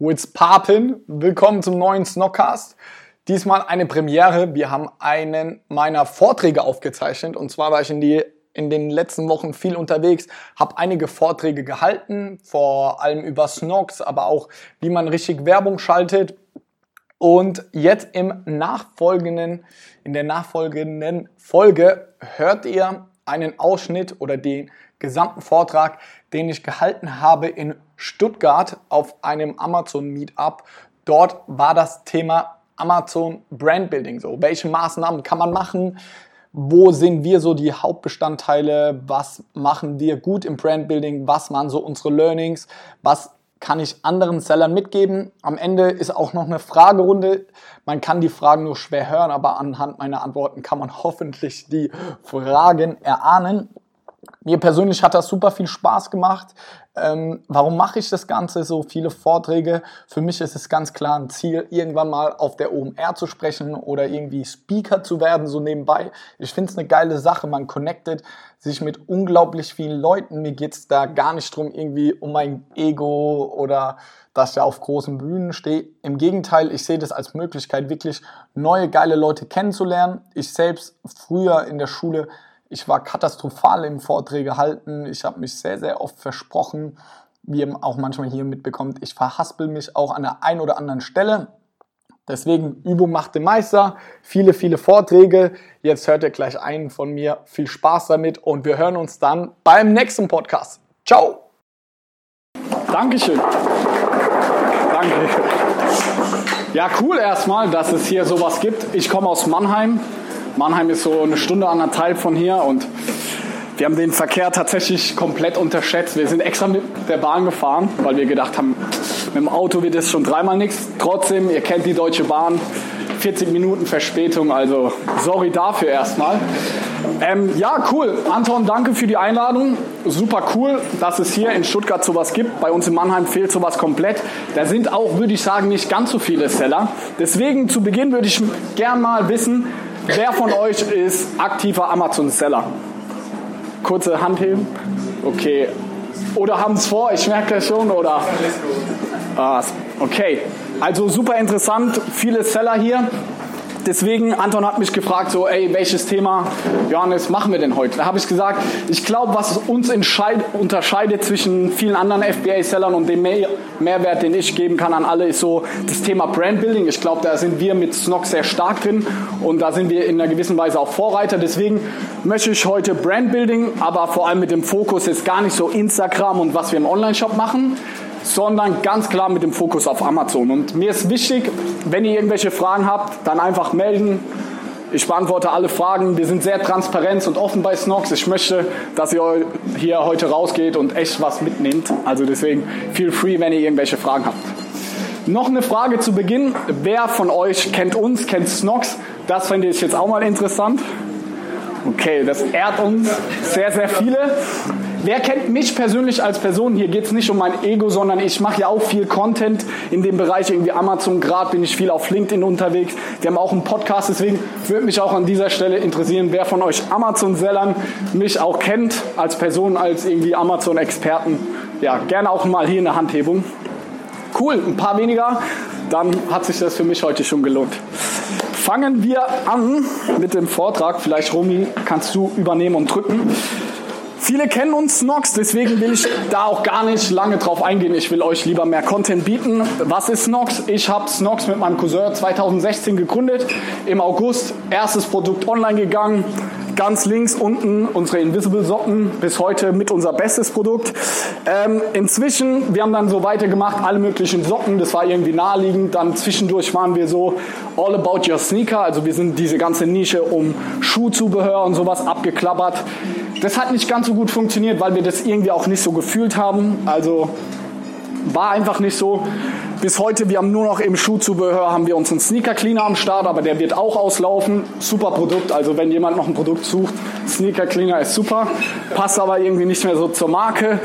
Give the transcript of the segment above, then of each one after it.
What's Papin? Willkommen zum neuen Snockcast. Diesmal eine Premiere. Wir haben einen meiner Vorträge aufgezeichnet. Und zwar war ich in, die, in den letzten Wochen viel unterwegs, habe einige Vorträge gehalten, vor allem über Snocks, aber auch wie man richtig Werbung schaltet. Und jetzt im nachfolgenden, in der nachfolgenden Folge hört ihr einen Ausschnitt oder den gesamten Vortrag, den ich gehalten habe in Stuttgart auf einem Amazon Meetup. Dort war das Thema Amazon Brand Building so. Welche Maßnahmen kann man machen? Wo sind wir so die Hauptbestandteile? Was machen wir gut im Brand Building? Was waren so unsere Learnings? Was kann ich anderen Sellern mitgeben? Am Ende ist auch noch eine Fragerunde. Man kann die Fragen nur schwer hören, aber anhand meiner Antworten kann man hoffentlich die Fragen erahnen. Mir persönlich hat das super viel Spaß gemacht. Ähm, warum mache ich das Ganze? So viele Vorträge. Für mich ist es ganz klar ein Ziel, irgendwann mal auf der OMR zu sprechen oder irgendwie Speaker zu werden, so nebenbei. Ich finde es eine geile Sache. Man connectet sich mit unglaublich vielen Leuten. Mir geht es da gar nicht drum, irgendwie um mein Ego oder dass ich auf großen Bühnen stehe. Im Gegenteil, ich sehe das als Möglichkeit, wirklich neue geile Leute kennenzulernen. Ich selbst früher in der Schule ich war katastrophal im Vorträge halten. Ich habe mich sehr, sehr oft versprochen, wie ihr auch manchmal hier mitbekommt. Ich verhaspel mich auch an der einen oder anderen Stelle. Deswegen Übung macht den Meister. Viele, viele Vorträge. Jetzt hört ihr gleich einen von mir. Viel Spaß damit und wir hören uns dann beim nächsten Podcast. Ciao. Dankeschön. Danke. Ja, cool erstmal, dass es hier sowas gibt. Ich komme aus Mannheim. Mannheim ist so eine Stunde anderthalb von hier und wir haben den Verkehr tatsächlich komplett unterschätzt. Wir sind extra mit der Bahn gefahren, weil wir gedacht haben, mit dem Auto wird es schon dreimal nichts. Trotzdem, ihr kennt die Deutsche Bahn, 40 Minuten Verspätung, also sorry dafür erstmal. Ähm, ja, cool. Anton, danke für die Einladung. Super cool, dass es hier in Stuttgart sowas gibt. Bei uns in Mannheim fehlt sowas komplett. Da sind auch, würde ich sagen, nicht ganz so viele Seller. Deswegen zu Beginn würde ich gern mal wissen, Wer von euch ist aktiver Amazon-Seller? Kurze Hand heben. Okay. Oder haben es vor? Ich merke das schon. Oder? Ah, okay. Also super interessant. Viele Seller hier. Deswegen, Anton hat mich gefragt, so, ey, welches Thema, Johannes, machen wir denn heute? Da habe ich gesagt, ich glaube, was uns unterscheidet zwischen vielen anderen FBA-Sellern und dem Mehr Mehrwert, den ich geben kann an alle, ist so das Thema Brandbuilding. Ich glaube, da sind wir mit Snock sehr stark drin und da sind wir in einer gewissen Weise auch Vorreiter. Deswegen möchte ich heute Brandbuilding, aber vor allem mit dem Fokus jetzt gar nicht so Instagram und was wir im Online-Shop machen, sondern ganz klar mit dem Fokus auf Amazon. Und mir ist wichtig, wenn ihr irgendwelche Fragen habt, dann einfach melden. Ich beantworte alle Fragen. Wir sind sehr transparent und offen bei Snox. Ich möchte, dass ihr hier heute rausgeht und echt was mitnehmt. Also deswegen feel free, wenn ihr irgendwelche Fragen habt. Noch eine Frage zu Beginn. Wer von euch kennt uns, kennt Snox? Das fände ich jetzt auch mal interessant. Okay, das ehrt uns sehr, sehr viele. Wer kennt mich persönlich als Person? Hier geht es nicht um mein Ego, sondern ich mache ja auch viel Content in dem Bereich irgendwie Amazon. Gerade bin ich viel auf LinkedIn unterwegs. Wir haben auch einen Podcast, deswegen würde mich auch an dieser Stelle interessieren, wer von euch Amazon-Sellern mich auch kennt als Person, als irgendwie Amazon-Experten. Ja, gerne auch mal hier eine Handhebung. Cool, ein paar weniger. Dann hat sich das für mich heute schon gelohnt. Fangen wir an mit dem Vortrag. Vielleicht, Romy, kannst du übernehmen und drücken. Viele kennen uns Snox, deswegen will ich da auch gar nicht lange drauf eingehen. Ich will euch lieber mehr Content bieten. Was ist Snox? Ich habe Snox mit meinem Cousin 2016 gegründet. Im August erstes Produkt online gegangen. Ganz links unten unsere Invisible Socken, bis heute mit unser bestes Produkt. Ähm, inzwischen, wir haben dann so weitergemacht, alle möglichen Socken, das war irgendwie naheliegend. Dann zwischendurch waren wir so all about your sneaker, also wir sind diese ganze Nische um Schuhzubehör und sowas abgeklappert. Das hat nicht ganz so gut funktioniert, weil wir das irgendwie auch nicht so gefühlt haben. Also war einfach nicht so. Bis heute, wir haben nur noch im Schuhzubehör, haben wir unseren Sneaker Cleaner am Start, aber der wird auch auslaufen. Super Produkt, also wenn jemand noch ein Produkt sucht, Sneaker Cleaner ist super, passt aber irgendwie nicht mehr so zur Marke.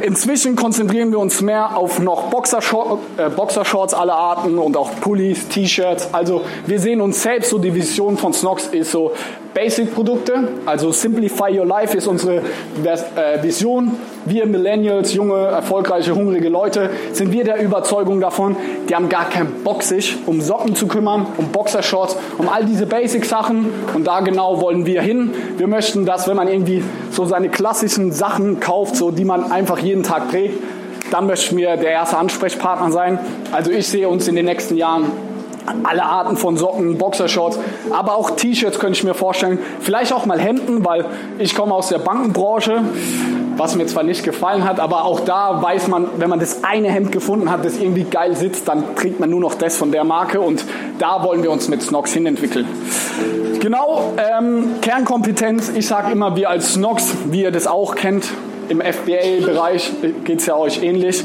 Inzwischen konzentrieren wir uns mehr auf noch Boxershorts, äh, Boxershorts aller Arten und auch Pullis, T-Shirts. Also wir sehen uns selbst, so die Vision von Snox ist so Basic-Produkte. Also Simplify Your Life ist unsere äh, Vision. Wir Millennials, junge, erfolgreiche, hungrige Leute, sind wir der Überzeugung davon, die haben gar keinen Bock, sich um Socken zu kümmern, um Boxershorts, um all diese Basic-Sachen. Und da genau wollen wir hin. Wir möchten, dass wenn man irgendwie so seine klassischen Sachen kauft, so die man einfach jeden Tag trägt, dann möchten wir der erste Ansprechpartner sein. Also ich sehe uns in den nächsten Jahren alle Arten von Socken, Boxershorts, aber auch T-Shirts könnte ich mir vorstellen. Vielleicht auch mal Hemden, weil ich komme aus der Bankenbranche, was mir zwar nicht gefallen hat, aber auch da weiß man, wenn man das eine Hemd gefunden hat, das irgendwie geil sitzt, dann trägt man nur noch das von der Marke und da wollen wir uns mit Snox hinentwickeln. Genau, ähm, Kernkompetenz, ich sage immer, wir als Snox, wie ihr das auch kennt, im FBA-Bereich geht es ja euch ähnlich.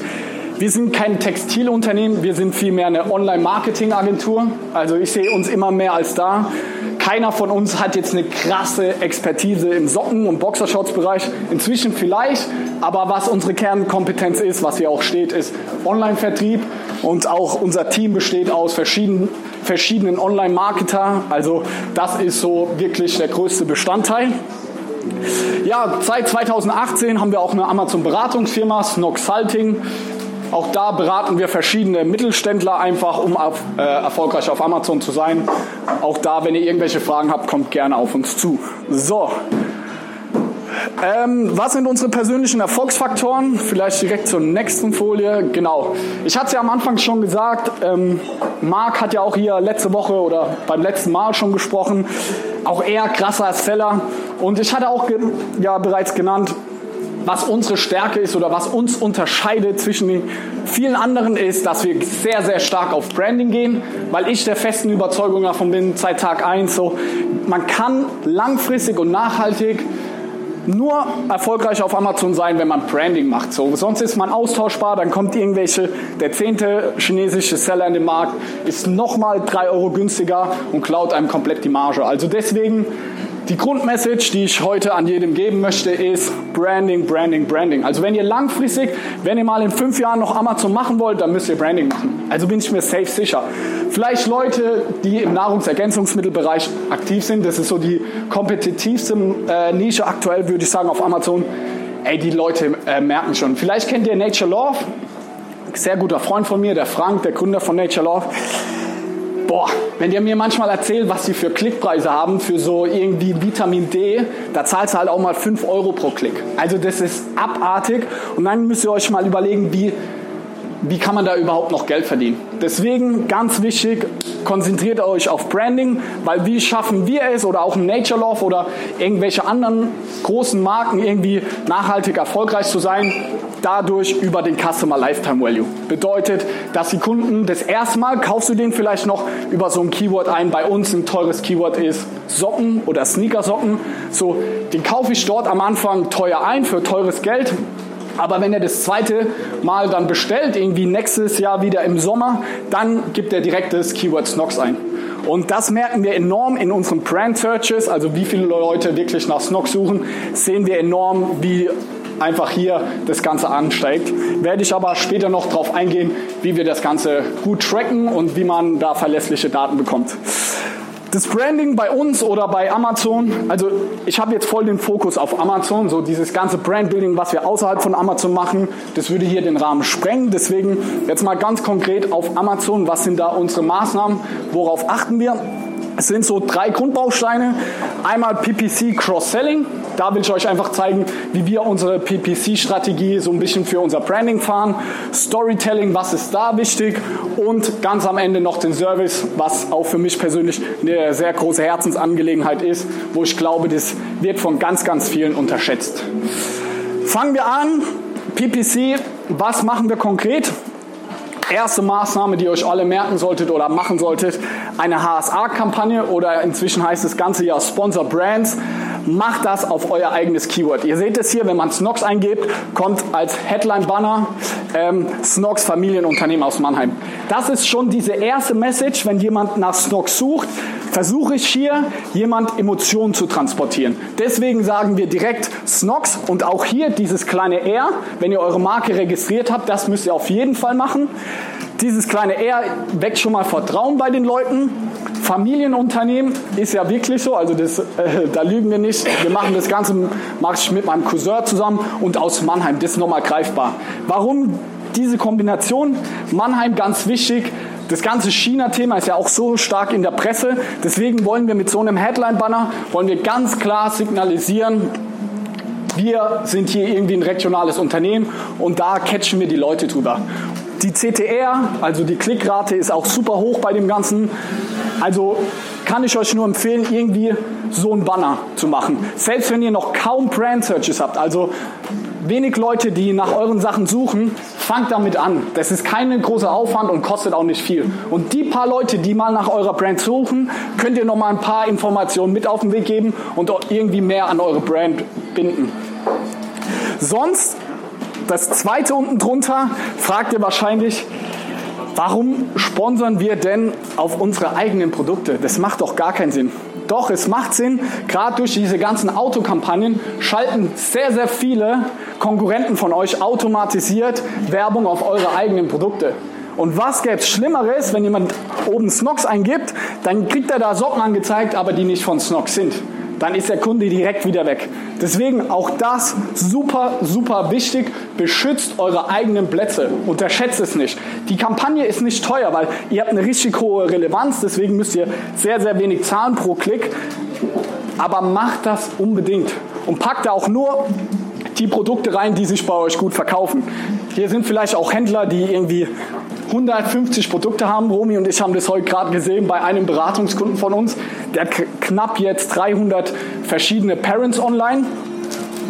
Wir sind kein Textilunternehmen, wir sind vielmehr eine Online-Marketing-Agentur. Also ich sehe uns immer mehr als da. Keiner von uns hat jetzt eine krasse Expertise im Socken- und Boxershorts-Bereich. Inzwischen vielleicht, aber was unsere Kernkompetenz ist, was hier auch steht, ist Online-Vertrieb. Und auch unser Team besteht aus verschiedenen, verschiedenen Online-Marketer. Also das ist so wirklich der größte Bestandteil. Ja, seit 2018 haben wir auch eine Amazon-Beratungsfirma, Snoxalting. Auch da beraten wir verschiedene Mittelständler einfach, um auf, äh, erfolgreich auf Amazon zu sein. Auch da, wenn ihr irgendwelche Fragen habt, kommt gerne auf uns zu. So. Ähm, was sind unsere persönlichen Erfolgsfaktoren? Vielleicht direkt zur nächsten Folie. Genau. Ich hatte es ja am Anfang schon gesagt. Ähm, Marc hat ja auch hier letzte Woche oder beim letzten Mal schon gesprochen. Auch er krasser Seller. Und ich hatte auch ja, bereits genannt, was unsere Stärke ist oder was uns unterscheidet zwischen den vielen anderen ist, dass wir sehr, sehr stark auf Branding gehen, weil ich der festen Überzeugung davon bin, seit Tag 1 so, man kann langfristig und nachhaltig nur erfolgreich auf Amazon sein, wenn man Branding macht. So, sonst ist man austauschbar, dann kommt irgendwelche, der zehnte chinesische Seller in den Markt ist nochmal drei Euro günstiger und klaut einem komplett die Marge. Also deswegen die Grundmessage, die ich heute an jedem geben möchte, ist Branding, Branding, Branding. Also wenn ihr langfristig, wenn ihr mal in fünf Jahren noch Amazon machen wollt, dann müsst ihr Branding machen. Also bin ich mir safe sicher. Vielleicht Leute, die im Nahrungsergänzungsmittelbereich aktiv sind, das ist so die kompetitivste äh, Nische aktuell, würde ich sagen, auf Amazon. Ey, die Leute äh, merken schon. Vielleicht kennt ihr Nature Love. Sehr guter Freund von mir, der Frank, der Gründer von Nature Love boah, wenn der mir manchmal erzählt, was sie für Klickpreise haben für so irgendwie Vitamin D, da zahlst du halt auch mal 5 Euro pro Klick. Also das ist abartig und dann müsst ihr euch mal überlegen, wie, wie kann man da überhaupt noch Geld verdienen. Deswegen ganz wichtig, konzentriert euch auf Branding, weil wie schaffen wir es oder auch Nature Love oder irgendwelche anderen großen Marken irgendwie nachhaltig erfolgreich zu sein, dadurch über den Customer Lifetime Value. Bedeutet, dass die Kunden das erste Mal kaufst du den vielleicht noch über so ein Keyword ein. Bei uns ein teures Keyword ist Socken oder Sneakersocken. So, den kaufe ich dort am Anfang teuer ein für teures Geld. Aber wenn er das zweite Mal dann bestellt, irgendwie nächstes Jahr wieder im Sommer, dann gibt er direkt das Keyword Snox ein. Und das merken wir enorm in unseren Brand Searches, also wie viele Leute wirklich nach Snox suchen, sehen wir enorm, wie einfach hier das Ganze ansteigt. Werde ich aber später noch darauf eingehen, wie wir das Ganze gut tracken und wie man da verlässliche Daten bekommt. Das Branding bei uns oder bei Amazon, also ich habe jetzt voll den Fokus auf Amazon, so dieses ganze Brandbuilding, was wir außerhalb von Amazon machen, das würde hier den Rahmen sprengen. Deswegen jetzt mal ganz konkret auf Amazon, was sind da unsere Maßnahmen, worauf achten wir? Es sind so drei Grundbausteine. Einmal PPC Cross-Selling. Da will ich euch einfach zeigen, wie wir unsere PPC-Strategie so ein bisschen für unser Branding fahren. Storytelling, was ist da wichtig? Und ganz am Ende noch den Service, was auch für mich persönlich eine sehr große Herzensangelegenheit ist, wo ich glaube, das wird von ganz, ganz vielen unterschätzt. Fangen wir an. PPC, was machen wir konkret? erste Maßnahme, die ihr euch alle merken solltet oder machen solltet, eine HSA-Kampagne oder inzwischen heißt das Ganze ja Sponsor Brands. Macht das auf euer eigenes Keyword. Ihr seht es hier, wenn man Snox eingibt, kommt als Headline-Banner ähm, Snox Familienunternehmen aus Mannheim. Das ist schon diese erste Message, wenn jemand nach Snox sucht, versuche ich hier jemand Emotionen zu transportieren. Deswegen sagen wir direkt Snox und auch hier dieses kleine R, wenn ihr eure Marke registriert habt, das müsst ihr auf jeden Fall machen. Dieses kleine R weckt schon mal Vertrauen bei den Leuten. Familienunternehmen ist ja wirklich so, also das, äh, da lügen wir nicht. Wir machen das Ganze, mache ich mit meinem Cousin zusammen und aus Mannheim. Das ist nochmal greifbar. Warum diese Kombination? Mannheim ganz wichtig. Das ganze China-Thema ist ja auch so stark in der Presse. Deswegen wollen wir mit so einem Headline-Banner, wollen wir ganz klar signalisieren, wir sind hier irgendwie ein regionales Unternehmen und da catchen wir die Leute drüber. Die CTR, also die Klickrate, ist auch super hoch bei dem Ganzen. Also kann ich euch nur empfehlen, irgendwie so ein Banner zu machen. Selbst wenn ihr noch kaum Brand Searches habt, also wenig Leute, die nach euren Sachen suchen, fangt damit an. Das ist kein großer Aufwand und kostet auch nicht viel. Und die paar Leute, die mal nach eurer Brand suchen, könnt ihr noch mal ein paar Informationen mit auf den Weg geben und irgendwie mehr an eure Brand binden. Sonst, das zweite unten drunter, fragt ihr wahrscheinlich, warum sponsern wir denn auf unsere eigenen Produkte? Das macht doch gar keinen Sinn. Doch, es macht Sinn, gerade durch diese ganzen Autokampagnen schalten sehr, sehr viele Konkurrenten von euch automatisiert Werbung auf eure eigenen Produkte. Und was gäbe es Schlimmeres, wenn jemand oben Snox eingibt, dann kriegt er da Socken angezeigt, aber die nicht von Snox sind dann ist der Kunde direkt wieder weg. Deswegen auch das super, super wichtig. Beschützt eure eigenen Plätze. Unterschätzt es nicht. Die Kampagne ist nicht teuer, weil ihr habt eine richtig hohe Relevanz. Deswegen müsst ihr sehr, sehr wenig zahlen pro Klick. Aber macht das unbedingt. Und packt da auch nur die Produkte rein, die sich bei euch gut verkaufen. Hier sind vielleicht auch Händler, die irgendwie 150 Produkte haben. Romy und ich haben das heute gerade gesehen bei einem Beratungskunden von uns. Der hat knapp jetzt 300 verschiedene Parents online.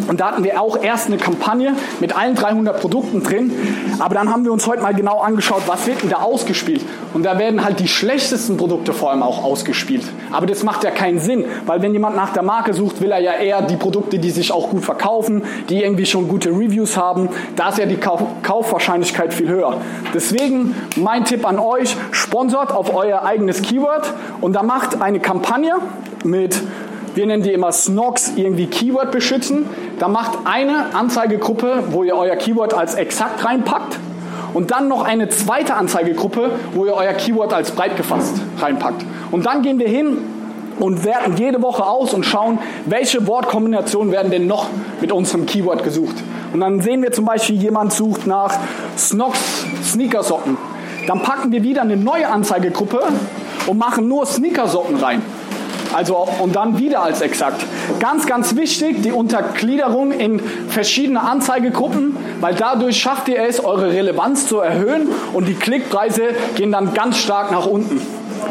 Und da hatten wir auch erst eine Kampagne mit allen 300 Produkten drin. Aber dann haben wir uns heute mal genau angeschaut, was wird denn da ausgespielt. Und da werden halt die schlechtesten Produkte vor allem auch ausgespielt. Aber das macht ja keinen Sinn, weil wenn jemand nach der Marke sucht, will er ja eher die Produkte, die sich auch gut verkaufen, die irgendwie schon gute Reviews haben. Da ist ja die Kauf Kaufwahrscheinlichkeit viel höher. Deswegen mein Tipp an euch, sponsort auf euer eigenes Keyword und da macht eine Kampagne mit wir nennen die immer Snogs, irgendwie Keyword beschützen. Da macht eine Anzeigegruppe, wo ihr euer Keyword als exakt reinpackt und dann noch eine zweite Anzeigegruppe, wo ihr euer Keyword als breit gefasst reinpackt. Und dann gehen wir hin und werten jede Woche aus und schauen, welche Wortkombinationen werden denn noch mit unserem Keyword gesucht. Und dann sehen wir zum Beispiel, jemand sucht nach Snogs Sneakersocken. Dann packen wir wieder eine neue Anzeigegruppe und machen nur Sneakersocken rein. Also, und dann wieder als exakt. Ganz, ganz wichtig, die Untergliederung in verschiedene Anzeigegruppen, weil dadurch schafft ihr es, eure Relevanz zu erhöhen und die Klickpreise gehen dann ganz stark nach unten.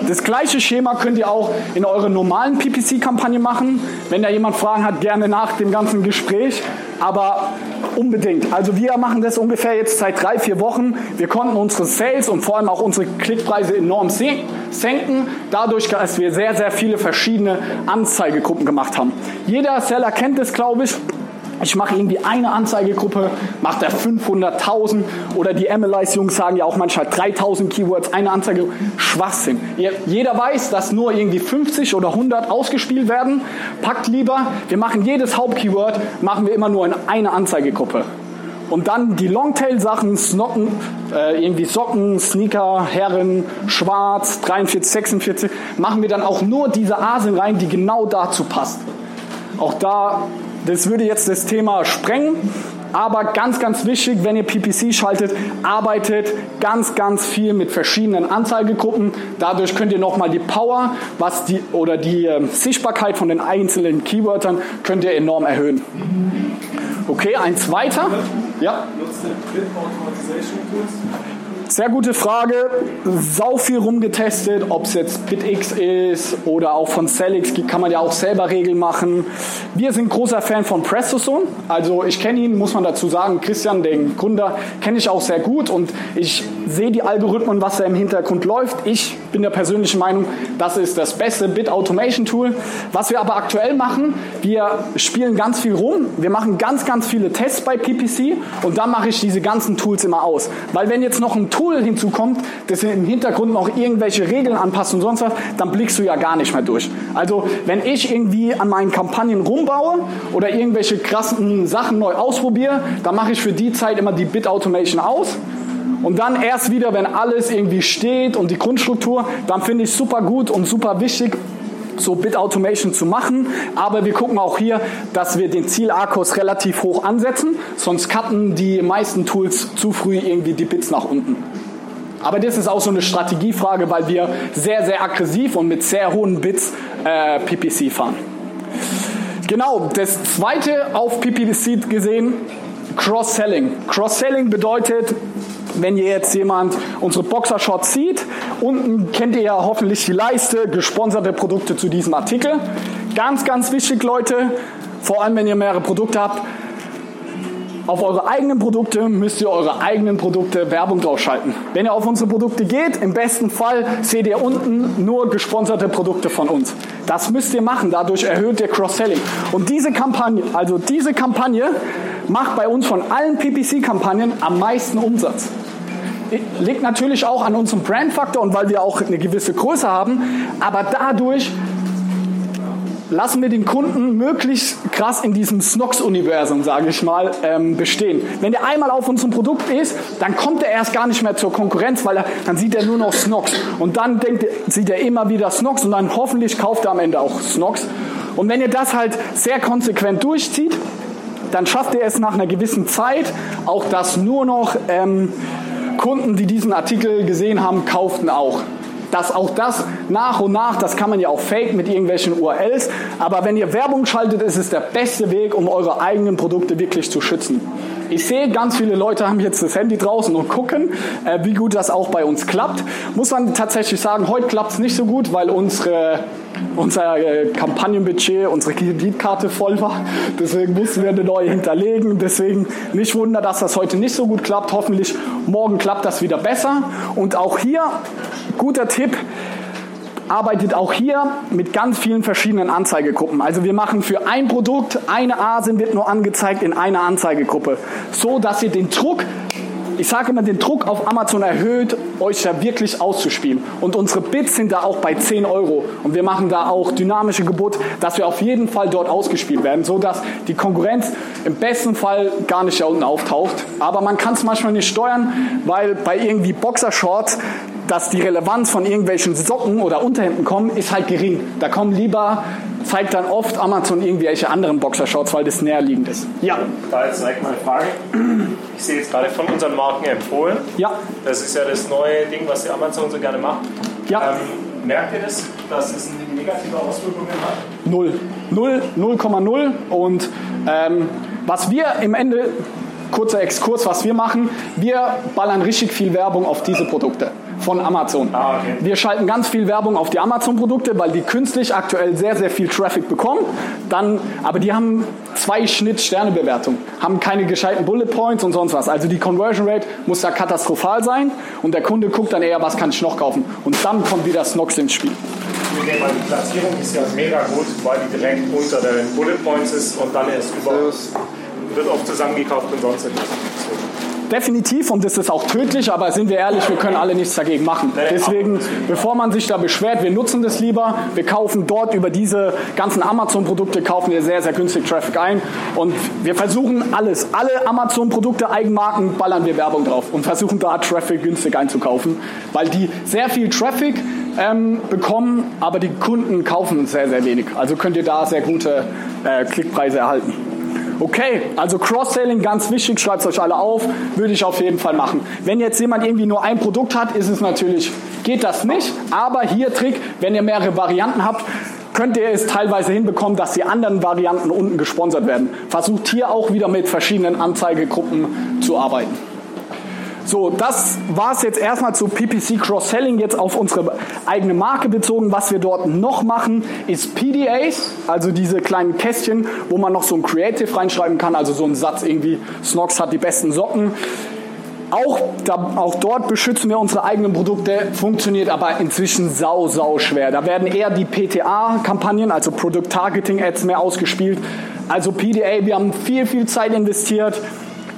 Das gleiche Schema könnt ihr auch in eurer normalen PPC-Kampagne machen. Wenn da jemand Fragen hat, gerne nach dem ganzen Gespräch. Aber unbedingt. Also wir machen das ungefähr jetzt seit drei, vier Wochen. Wir konnten unsere Sales und vor allem auch unsere Klickpreise enorm senken, dadurch, dass wir sehr, sehr viele verschiedene Anzeigegruppen gemacht haben. Jeder Seller kennt das, glaube ich. Ich mache irgendwie eine Anzeigegruppe, macht er 500.000 oder die MLIs-Jungs sagen ja auch manchmal 3.000 Keywords, eine Anzeige. Schwachsinn. Jeder weiß, dass nur irgendwie 50 oder 100 ausgespielt werden. Packt lieber, wir machen jedes Hauptkeyword, machen wir immer nur in eine Anzeigegruppe. Und dann die Longtail-Sachen, Snocken, äh, irgendwie Socken, Sneaker, Herren, Schwarz, 43, 46, machen wir dann auch nur diese Asen rein, die genau dazu passt. Auch da das würde jetzt das Thema sprengen. Aber ganz, ganz wichtig, wenn ihr PPC schaltet, arbeitet ganz, ganz viel mit verschiedenen Anzeigegruppen. Dadurch könnt ihr nochmal die Power was die, oder die äh, Sichtbarkeit von den einzelnen Keywörtern könnt ihr enorm erhöhen. Okay, ein zweiter. Ja. Sehr gute Frage. Sau viel rumgetestet, ob es jetzt BitX ist oder auch von Celix, kann man ja auch selber Regeln machen. Wir sind großer Fan von PrestoZone. Also ich kenne ihn, muss man dazu sagen, Christian, den Gründer, kenne ich auch sehr gut und ich sehe die Algorithmen, was da im Hintergrund läuft. Ich bin der persönlichen Meinung, das ist das beste Bit Automation Tool. Was wir aber aktuell machen, wir spielen ganz viel rum. Wir machen ganz, ganz viele Tests bei PPC und dann mache ich diese ganzen Tools immer aus. Weil wenn jetzt noch ein Tool Tool hinzukommt, das im Hintergrund noch irgendwelche Regeln anpasst und sonst was, dann blickst du ja gar nicht mehr durch. Also wenn ich irgendwie an meinen Kampagnen rumbaue oder irgendwelche krassen Sachen neu ausprobiere, dann mache ich für die Zeit immer die Bit Automation aus Und dann erst wieder, wenn alles irgendwie steht und die Grundstruktur, dann finde ich super gut und super wichtig, so Bit Automation zu machen. Aber wir gucken auch hier, dass wir den Ziel-Akkus relativ hoch ansetzen, sonst cutten die meisten Tools zu früh irgendwie die Bits nach unten. Aber das ist auch so eine Strategiefrage, weil wir sehr, sehr aggressiv und mit sehr hohen Bits äh, PPC fahren. Genau, das zweite auf PPC gesehen, Cross-Selling. Cross-Selling bedeutet, wenn ihr jetzt jemand unsere Boxershorts sieht, unten kennt ihr ja hoffentlich die Leiste, gesponserte Produkte zu diesem Artikel. Ganz, ganz wichtig, Leute, vor allem wenn ihr mehrere Produkte habt, auf eure eigenen Produkte müsst ihr eure eigenen Produkte Werbung draufschalten. Wenn ihr auf unsere Produkte geht, im besten Fall seht ihr unten nur gesponserte Produkte von uns. Das müsst ihr machen, dadurch erhöht ihr Cross-Selling. Und diese Kampagne, also diese Kampagne macht bei uns von allen PPC-Kampagnen am meisten Umsatz. Liegt natürlich auch an unserem Brandfaktor und weil wir auch eine gewisse Größe haben, aber dadurch lassen wir den Kunden möglichst krass in diesem Snox-Universum, sage ich mal, ähm, bestehen. Wenn der einmal auf unserem Produkt ist, dann kommt er erst gar nicht mehr zur Konkurrenz, weil er, dann sieht er nur noch Snox. Und dann denkt, sieht er immer wieder Snox und dann hoffentlich kauft er am Ende auch Snox. Und wenn ihr das halt sehr konsequent durchzieht, dann schafft ihr es nach einer gewissen Zeit auch, dass nur noch ähm, Kunden, die diesen Artikel gesehen haben, kauften auch. Dass auch das nach und nach, das kann man ja auch fake mit irgendwelchen URLs, aber wenn ihr Werbung schaltet, ist es der beste Weg, um eure eigenen Produkte wirklich zu schützen. Ich sehe, ganz viele Leute haben jetzt das Handy draußen und gucken, äh, wie gut das auch bei uns klappt. Muss man tatsächlich sagen, heute klappt es nicht so gut, weil unsere unser äh, Kampagnenbudget, unsere Kreditkarte voll war. Deswegen mussten wir eine neue hinterlegen. Deswegen nicht wundern, dass das heute nicht so gut klappt. Hoffentlich morgen klappt das wieder besser. Und auch hier, guter Tipp, arbeitet auch hier mit ganz vielen verschiedenen Anzeigegruppen. Also wir machen für ein Produkt eine ASIN wird nur angezeigt in einer Anzeigegruppe, so dass ihr den Druck ich sage immer, den Druck auf Amazon erhöht, euch ja wirklich auszuspielen. Und unsere Bits sind da auch bei 10 Euro. Und wir machen da auch dynamische Gebot, dass wir auf jeden Fall dort ausgespielt werden, so dass die Konkurrenz im besten Fall gar nicht da unten auftaucht. Aber man kann es manchmal nicht steuern, weil bei irgendwie Boxershorts dass die Relevanz von irgendwelchen Socken oder Unterhemden kommen, ist halt gering. Da kommen lieber, zeigt dann oft Amazon irgendwelche anderen Boxershorts, weil das näherliegend ist. Ja. Da jetzt direkt mal eine Frage. Ich sehe jetzt gerade von unseren Marken empfohlen. Ja. Das ist ja das neue Ding, was die Amazon so gerne macht. Ja. Ähm, merkt ihr das, dass es eine negative Auswirkungen hat? Null. Null, 0,0. Und ähm, was wir im Ende, kurzer Exkurs, was wir machen, wir ballern richtig viel Werbung auf diese Produkte von Amazon. Ah, okay. Wir schalten ganz viel Werbung auf die Amazon-Produkte, weil die künstlich aktuell sehr, sehr viel Traffic bekommen. Dann, aber die haben zwei Schnitt-Sterne-Bewertung, haben keine gescheiten Bullet Points und sonst was. Also die Conversion Rate muss da katastrophal sein und der Kunde guckt dann eher, was kann ich noch kaufen. Und dann kommt wieder Snox ins Spiel. Die Platzierung ist ja mega gut, weil die direkt unter den Bullet Points ist und dann erst über wird oft zusammengekauft und sonst etwas definitiv und das ist auch tödlich, aber sind wir ehrlich, wir können alle nichts dagegen machen. Deswegen, bevor man sich da beschwert, wir nutzen das lieber. Wir kaufen dort über diese ganzen Amazon-Produkte, kaufen wir sehr, sehr günstig Traffic ein und wir versuchen alles, alle Amazon-Produkte, Eigenmarken, ballern wir Werbung drauf und versuchen da Traffic günstig einzukaufen, weil die sehr viel Traffic ähm, bekommen, aber die Kunden kaufen sehr, sehr wenig. Also könnt ihr da sehr gute äh, Klickpreise erhalten. Okay, also Cross-Selling ganz wichtig, schreibt es euch alle auf, würde ich auf jeden Fall machen. Wenn jetzt jemand irgendwie nur ein Produkt hat, ist es natürlich, geht das nicht. Aber hier Trick, wenn ihr mehrere Varianten habt, könnt ihr es teilweise hinbekommen, dass die anderen Varianten unten gesponsert werden. Versucht hier auch wieder mit verschiedenen Anzeigegruppen zu arbeiten. So, das war es jetzt erstmal zu PPC Cross-Selling, jetzt auf unsere eigene Marke bezogen. Was wir dort noch machen, ist PDAs, also diese kleinen Kästchen, wo man noch so ein Creative reinschreiben kann, also so ein Satz irgendwie, Snox hat die besten Socken. Auch, da, auch dort beschützen wir unsere eigenen Produkte, funktioniert aber inzwischen sau, sau schwer. Da werden eher die PTA-Kampagnen, also Product Targeting Ads mehr ausgespielt. Also PDA, wir haben viel, viel Zeit investiert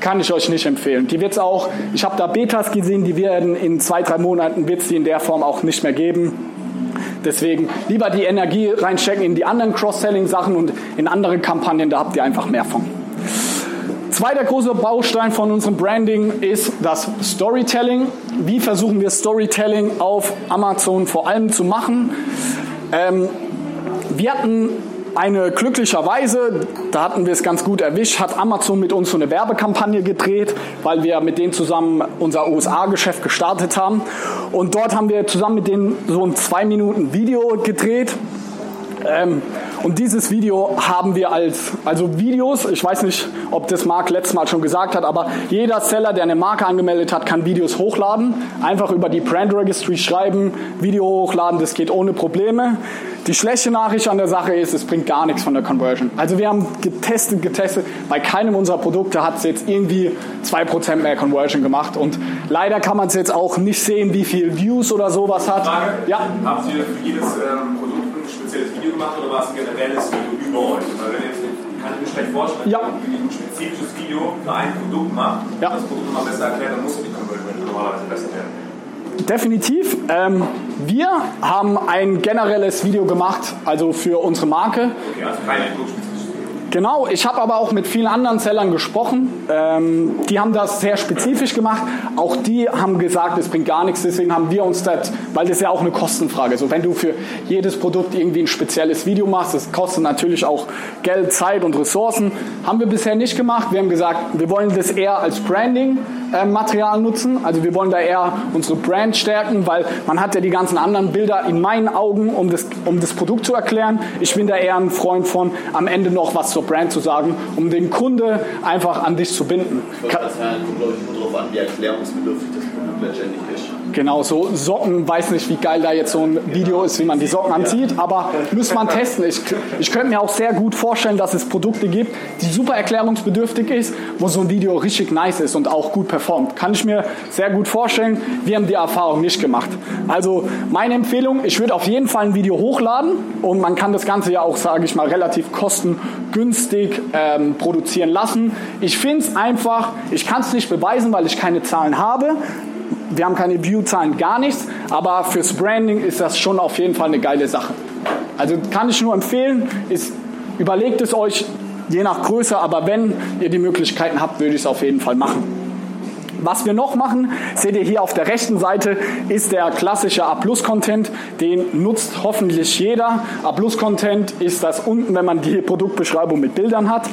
kann ich euch nicht empfehlen. Die wird es auch, ich habe da Betas gesehen, die werden in zwei, drei Monaten wird es die in der Form auch nicht mehr geben. Deswegen lieber die Energie reinstecken in die anderen Cross-Selling-Sachen und in andere Kampagnen, da habt ihr einfach mehr von. zweiter großer Baustein von unserem Branding ist das Storytelling. Wie versuchen wir Storytelling auf Amazon vor allem zu machen? Ähm, wir hatten eine glücklicherweise, da hatten wir es ganz gut erwischt, hat Amazon mit uns so eine Werbekampagne gedreht, weil wir mit denen zusammen unser USA-Geschäft gestartet haben. Und dort haben wir zusammen mit denen so ein zwei Minuten Video gedreht. Ähm, und dieses Video haben wir als, also Videos, ich weiß nicht, ob das Marc letztes Mal schon gesagt hat, aber jeder Seller, der eine Marke angemeldet hat, kann Videos hochladen. Einfach über die Brand Registry schreiben, Video hochladen, das geht ohne Probleme. Die schlechte Nachricht an der Sache ist, es bringt gar nichts von der Conversion. Also wir haben getestet, getestet. Bei keinem unserer Produkte hat es jetzt irgendwie 2% mehr Conversion gemacht. Und leider kann man es jetzt auch nicht sehen, wie viel Views oder sowas hat. Frage, ja. Habt ihr für jedes ähm, Produkt ein spezielles Video gemacht oder war es ein generelles Video über euch? Weil wenn jetzt kann ich mir schlecht vorstellen, ja. wenn ihr ein spezifisches Video für ein Produkt macht, ja. das Produkt nochmal besser erklärt, dann muss die Conversion normalerweise besser werden. Definitiv. Ähm, wir haben ein generelles Video gemacht, also für unsere Marke. Okay, also keine. Genau, ich habe aber auch mit vielen anderen Sellern gesprochen. Ähm, die haben das sehr spezifisch gemacht. Auch die haben gesagt, es bringt gar nichts. Deswegen haben wir uns das, weil das ist ja auch eine Kostenfrage. So, wenn du für jedes Produkt irgendwie ein spezielles Video machst, das kostet natürlich auch Geld, Zeit und Ressourcen. Haben wir bisher nicht gemacht. Wir haben gesagt, wir wollen das eher als Branding-Material nutzen. Also wir wollen da eher unsere Brand stärken, weil man hat ja die ganzen anderen Bilder in meinen Augen, um das, um das Produkt zu erklären. Ich bin da eher ein Freund von, am Ende noch was zur Brand zu sagen, um den Kunde einfach an dich zu binden. Ich wollte sagen, kommt glaube ich immer darauf an, wie erklärungsbedürftig das Produkt letztendlich ist. Genau, so Socken, weiß nicht, wie geil da jetzt so ein Video ist, wie man die Socken anzieht, aber muss man testen. Ich, ich könnte mir auch sehr gut vorstellen, dass es Produkte gibt, die super erklärungsbedürftig ist, wo so ein Video richtig nice ist und auch gut performt. Kann ich mir sehr gut vorstellen. Wir haben die Erfahrung nicht gemacht. Also meine Empfehlung, ich würde auf jeden Fall ein Video hochladen und man kann das Ganze ja auch, sage ich mal, relativ kostengünstig ähm, produzieren lassen. Ich finde es einfach, ich kann es nicht beweisen, weil ich keine Zahlen habe, wir haben keine View-Zahlen, gar nichts, aber fürs Branding ist das schon auf jeden Fall eine geile Sache. Also kann ich nur empfehlen, ist, überlegt es euch, je nach Größe, aber wenn ihr die Möglichkeiten habt, würde ich es auf jeden Fall machen. Was wir noch machen, seht ihr hier auf der rechten Seite, ist der klassische A-Plus-Content. Den nutzt hoffentlich jeder. A-Plus-Content ist das unten, wenn man die Produktbeschreibung mit Bildern hat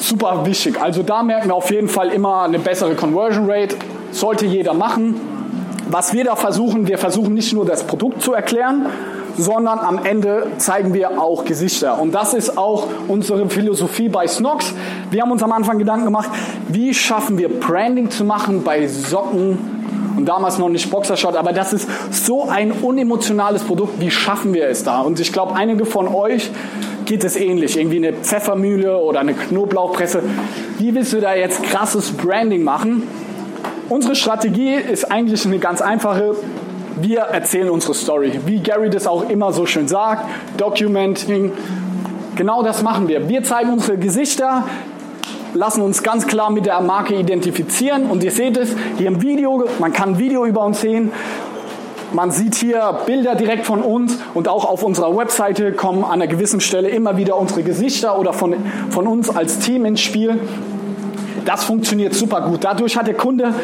super wichtig. Also da merken wir auf jeden Fall immer eine bessere Conversion Rate sollte jeder machen. Was wir da versuchen, wir versuchen nicht nur das Produkt zu erklären, sondern am Ende zeigen wir auch Gesichter. Und das ist auch unsere Philosophie bei Snox. Wir haben uns am Anfang Gedanken gemacht, wie schaffen wir Branding zu machen bei Socken und damals noch nicht Boxershot, aber das ist so ein unemotionales Produkt. Wie schaffen wir es da? Und ich glaube, einige von euch geht es ähnlich. Irgendwie eine Pfeffermühle oder eine Knoblauchpresse. Wie willst du da jetzt krasses Branding machen? Unsere Strategie ist eigentlich eine ganz einfache. Wir erzählen unsere Story. Wie Gary das auch immer so schön sagt, Documenting. Genau das machen wir. Wir zeigen unsere Gesichter, lassen uns ganz klar mit der Marke identifizieren und ihr seht es hier im Video, man kann ein Video über uns sehen. Man sieht hier Bilder direkt von uns und auch auf unserer Webseite kommen an einer gewissen Stelle immer wieder unsere Gesichter oder von, von uns als Team ins Spiel. Das funktioniert super gut. Dadurch hat der Kunde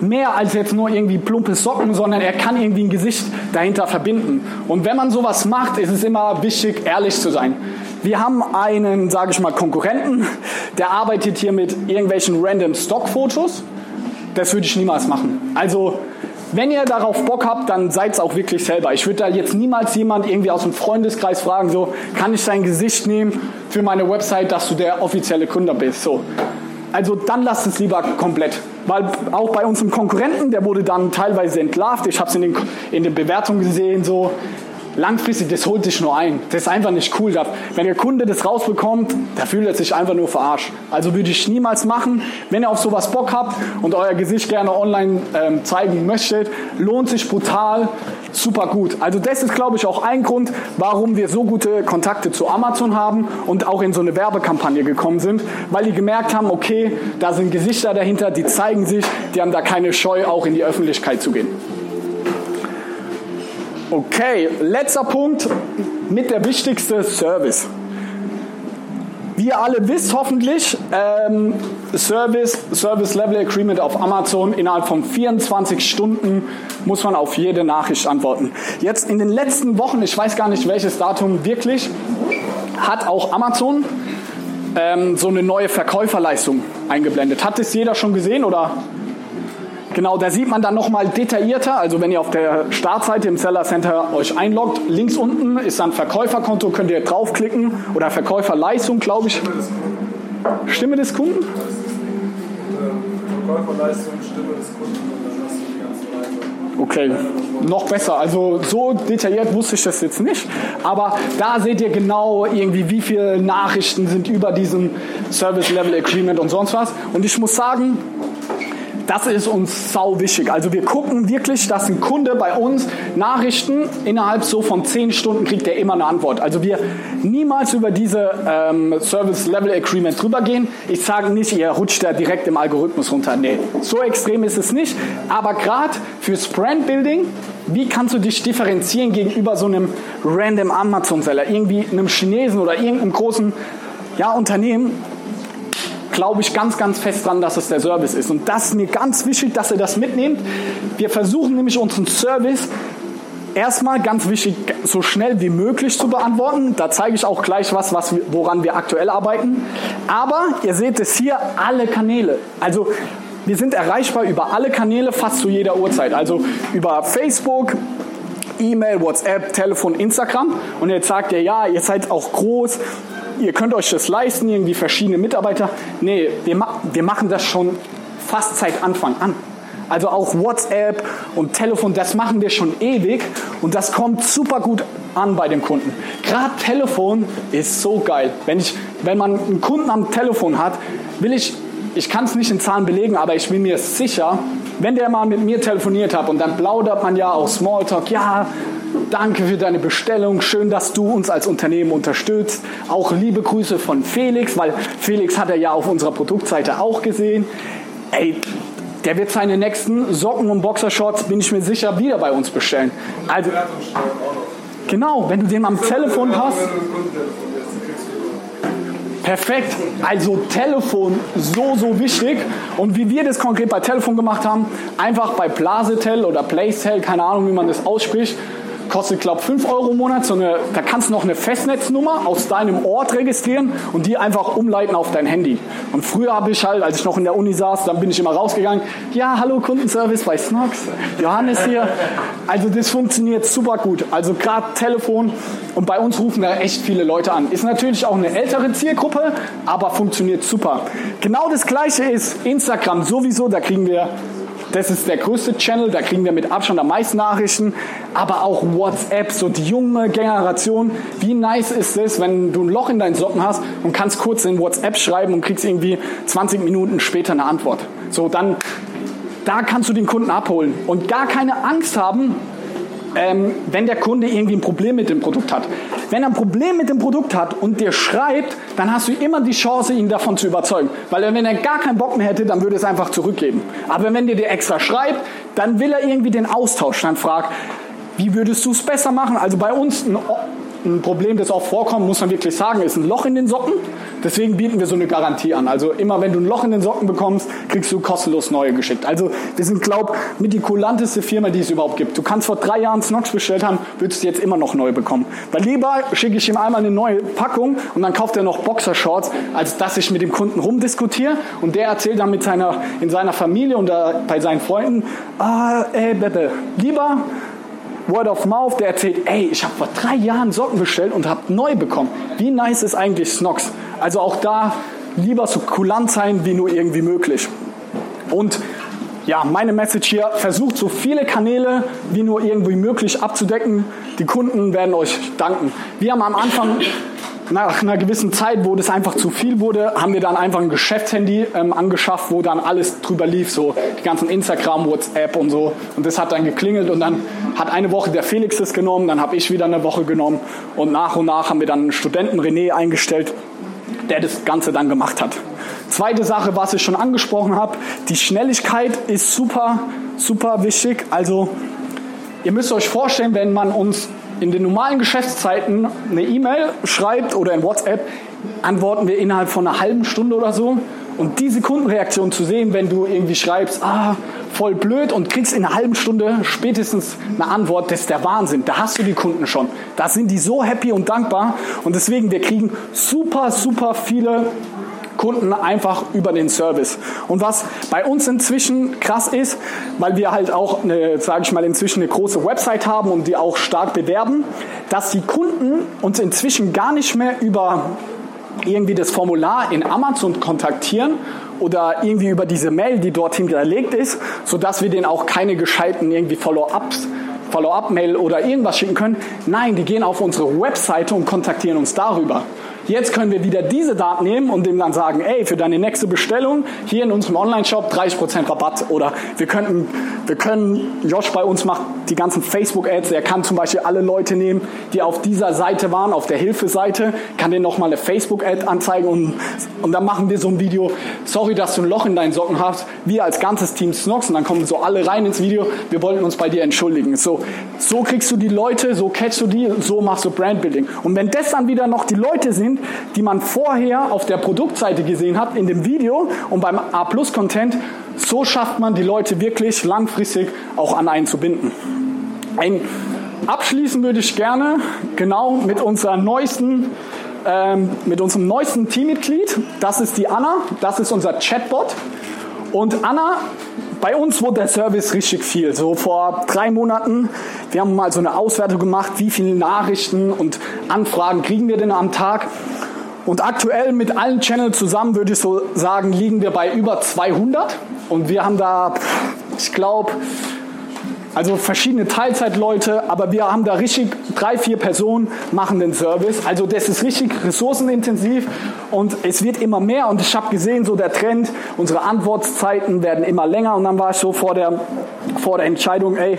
mehr als jetzt nur irgendwie plumpe Socken, sondern er kann irgendwie ein Gesicht dahinter verbinden. Und wenn man sowas macht, ist es immer wichtig, ehrlich zu sein. Wir haben einen, sage ich mal, Konkurrenten, der arbeitet hier mit irgendwelchen random Stockfotos. Das würde ich niemals machen. Also wenn ihr darauf Bock habt, dann seid es auch wirklich selber. Ich würde da jetzt niemals jemand irgendwie aus dem Freundeskreis fragen, so, kann ich dein Gesicht nehmen für meine Website, dass du der offizielle Kunde bist. So. Also dann lasst es lieber komplett. Weil auch bei unserem Konkurrenten, der wurde dann teilweise entlarvt. Ich habe es in den, in den Bewertungen gesehen, so langfristig, das holt sich nur ein. Das ist einfach nicht cool. Wenn der Kunde das rausbekommt, da fühlt er sich einfach nur verarscht. Also würde ich niemals machen. Wenn ihr auf sowas Bock habt und euer Gesicht gerne online ähm, zeigen möchtet, lohnt sich brutal, super gut. Also das ist, glaube ich, auch ein Grund, warum wir so gute Kontakte zu Amazon haben und auch in so eine Werbekampagne gekommen sind, weil die gemerkt haben, okay, da sind Gesichter dahinter, die zeigen sich, die haben da keine Scheu, auch in die Öffentlichkeit zu gehen. Okay, letzter Punkt mit der wichtigste Service. wie ihr alle wisst hoffentlich, ähm, Service, Service Level Agreement auf Amazon innerhalb von 24 Stunden muss man auf jede Nachricht antworten. Jetzt in den letzten Wochen, ich weiß gar nicht welches Datum wirklich, hat auch Amazon ähm, so eine neue Verkäuferleistung eingeblendet. Hat das jeder schon gesehen oder? Genau, da sieht man dann nochmal detaillierter, also wenn ihr auf der Startseite im Seller Center euch einloggt, links unten ist dann Verkäuferkonto, könnt ihr draufklicken oder Verkäuferleistung, glaube ich. Stimme des Kunden? Verkäuferleistung, Stimme des Kunden hast du die ganze Okay, noch besser. Also so detailliert wusste ich das jetzt nicht. Aber da seht ihr genau irgendwie, wie viele Nachrichten sind über diesem Service Level Agreement und sonst was. Und ich muss sagen, das ist uns sau wichtig. Also wir gucken wirklich, dass ein Kunde bei uns Nachrichten innerhalb so von zehn Stunden kriegt er immer eine Antwort. Also wir niemals über diese ähm, Service Level Agreement drüber gehen. Ich sage nicht, ihr rutscht da direkt im Algorithmus runter. Nee, so extrem ist es nicht. Aber gerade fürs Brand Building, wie kannst du dich differenzieren gegenüber so einem random Amazon-Seller, irgendwie einem Chinesen oder irgendeinem großen ja, Unternehmen? Glaube ich ganz, ganz fest dran, dass es der Service ist. Und das ist mir ganz wichtig, dass ihr das mitnehmt. Wir versuchen nämlich unseren Service erstmal ganz wichtig, so schnell wie möglich zu beantworten. Da zeige ich auch gleich was, was woran wir aktuell arbeiten. Aber ihr seht es hier, alle Kanäle. Also wir sind erreichbar über alle Kanäle fast zu jeder Uhrzeit. Also über Facebook, E-Mail, WhatsApp, Telefon, Instagram. Und jetzt sagt ihr, ja, ihr seid auch groß, ihr könnt euch das leisten, irgendwie verschiedene Mitarbeiter. Nee, wir, ma wir machen das schon fast seit Anfang an. Also auch WhatsApp und Telefon, das machen wir schon ewig und das kommt super gut an bei den Kunden. Gerade Telefon ist so geil. Wenn, ich, wenn man einen Kunden am Telefon hat, will ich, ich kann es nicht in Zahlen belegen, aber ich bin mir sicher, wenn der mal mit mir telefoniert hat und dann plaudert man ja auch Smalltalk, ja, Danke für deine Bestellung. Schön, dass du uns als Unternehmen unterstützt. Auch liebe Grüße von Felix, weil Felix hat er ja auf unserer Produktseite auch gesehen. Ey, der wird seine nächsten Socken und Boxershorts, bin ich mir sicher, wieder bei uns bestellen. Also, genau, wenn du den am Telefon hast. Perfekt. Also Telefon so, so wichtig. Und wie wir das konkret bei Telefon gemacht haben, einfach bei Blasetel oder Placetel, keine Ahnung, wie man das ausspricht, kostet, glaube ich, 5 Euro im Monat. So eine, da kannst du noch eine Festnetznummer aus deinem Ort registrieren und die einfach umleiten auf dein Handy. Und früher habe ich halt, als ich noch in der Uni saß, dann bin ich immer rausgegangen. Ja, hallo Kundenservice bei Snox. Johannes hier. Also das funktioniert super gut. Also gerade Telefon und bei uns rufen da echt viele Leute an. Ist natürlich auch eine ältere Zielgruppe, aber funktioniert super. Genau das gleiche ist Instagram sowieso. Da kriegen wir das ist der größte Channel, da kriegen wir mit Abstand am meisten Nachrichten, aber auch WhatsApp, so die junge Generation. Wie nice ist es, wenn du ein Loch in deinen Socken hast und kannst kurz in WhatsApp schreiben und kriegst irgendwie 20 Minuten später eine Antwort. So, dann, da kannst du den Kunden abholen und gar keine Angst haben, ähm, wenn der Kunde irgendwie ein Problem mit dem Produkt hat. Wenn er ein Problem mit dem Produkt hat und dir schreibt, dann hast du immer die Chance, ihn davon zu überzeugen. Weil wenn er gar keinen Bock mehr hätte, dann würde er es einfach zurückgeben. Aber wenn der dir extra schreibt, dann will er irgendwie den Austausch. Dann fragt, wie würdest du es besser machen? Also bei uns ein ein Problem, das auch vorkommt, muss man wirklich sagen, ist ein Loch in den Socken. Deswegen bieten wir so eine Garantie an. Also immer wenn du ein Loch in den Socken bekommst, kriegst du kostenlos neue geschickt. Also wir sind, glaube ich, mit die kulanteste Firma, die es überhaupt gibt. Du kannst vor drei Jahren Snox bestellt haben, würdest du jetzt immer noch neu bekommen. Weil lieber schicke ich ihm einmal eine neue Packung und dann kauft er noch Boxershorts, als dass ich mit dem Kunden rumdiskutiere und der erzählt dann mit seiner, in seiner Familie und bei seinen Freunden, ah, ey, bitte, lieber Word of Mouth, der erzählt, ey, ich habe vor drei Jahren Socken bestellt und habe neu bekommen. Wie nice ist eigentlich Snox? Also auch da lieber so kulant sein wie nur irgendwie möglich. Und ja, meine Message hier, versucht so viele Kanäle wie nur irgendwie möglich abzudecken. Die Kunden werden euch danken. Wir haben am Anfang nach einer gewissen Zeit, wo das einfach zu viel wurde, haben wir dann einfach ein Geschäftshandy ähm, angeschafft, wo dann alles drüber lief, so die ganzen Instagram, WhatsApp und so. Und das hat dann geklingelt und dann hat eine Woche der Felix das genommen, dann habe ich wieder eine Woche genommen und nach und nach haben wir dann einen Studenten René eingestellt, der das Ganze dann gemacht hat. Zweite Sache, was ich schon angesprochen habe, die Schnelligkeit ist super, super wichtig. Also ihr müsst euch vorstellen, wenn man uns in den normalen Geschäftszeiten eine E-Mail schreibt oder in WhatsApp, antworten wir innerhalb von einer halben Stunde oder so. Und diese Kundenreaktion zu sehen, wenn du irgendwie schreibst, ah, voll blöd und kriegst in einer halben Stunde spätestens eine Antwort, das ist der Wahnsinn. Da hast du die Kunden schon. Da sind die so happy und dankbar. Und deswegen, wir kriegen super, super viele Kunden einfach über den Service. Und was bei uns inzwischen krass ist, weil wir halt auch, sage ich mal, inzwischen eine große Website haben und die auch stark bewerben, dass die Kunden uns inzwischen gar nicht mehr über irgendwie das Formular in Amazon kontaktieren oder irgendwie über diese Mail, die dort hinterlegt ist, sodass wir denen auch keine gescheiten irgendwie Follow-ups Follow-up-Mail oder irgendwas schicken können. Nein, die gehen auf unsere Webseite und kontaktieren uns darüber. Jetzt können wir wieder diese Daten nehmen und dem dann sagen, ey, für deine nächste Bestellung hier in unserem Online-Shop 30% Rabatt. Oder wir könnten, wir können, Josh bei uns macht die ganzen Facebook-Ads, er kann zum Beispiel alle Leute nehmen, die auf dieser Seite waren, auf der Hilfeseite, kann denen nochmal eine Facebook-Ad anzeigen und, und dann machen wir so ein Video, sorry, dass du ein Loch in deinen Socken hast, wir als ganzes Team Snox und dann kommen so alle rein ins Video, wir wollten uns bei dir entschuldigen. So, so kriegst du die Leute, so catchst du die, so machst du Brandbuilding. Und wenn das dann wieder noch die Leute sind, die man vorher auf der Produktseite gesehen hat, in dem Video und beim A-Plus-Content, so schafft man die Leute wirklich langfristig auch an einen zu binden. Ein, abschließen würde ich gerne genau mit unserer neuesten ähm, mit unserem neuesten Teammitglied. Das ist die Anna. Das ist unser Chatbot. Und Anna, bei uns wurde der Service richtig viel. So vor drei Monaten, wir haben mal so eine Auswertung gemacht, wie viele Nachrichten und Anfragen kriegen wir denn am Tag. Und aktuell mit allen Channels zusammen würde ich so sagen, liegen wir bei über 200. Und wir haben da, ich glaube, also verschiedene Teilzeitleute, aber wir haben da richtig drei, vier Personen machen den Service. Also das ist richtig ressourcenintensiv und es wird immer mehr. Und ich habe gesehen, so der Trend, unsere Antwortzeiten werden immer länger. Und dann war ich so vor der, vor der Entscheidung, ey,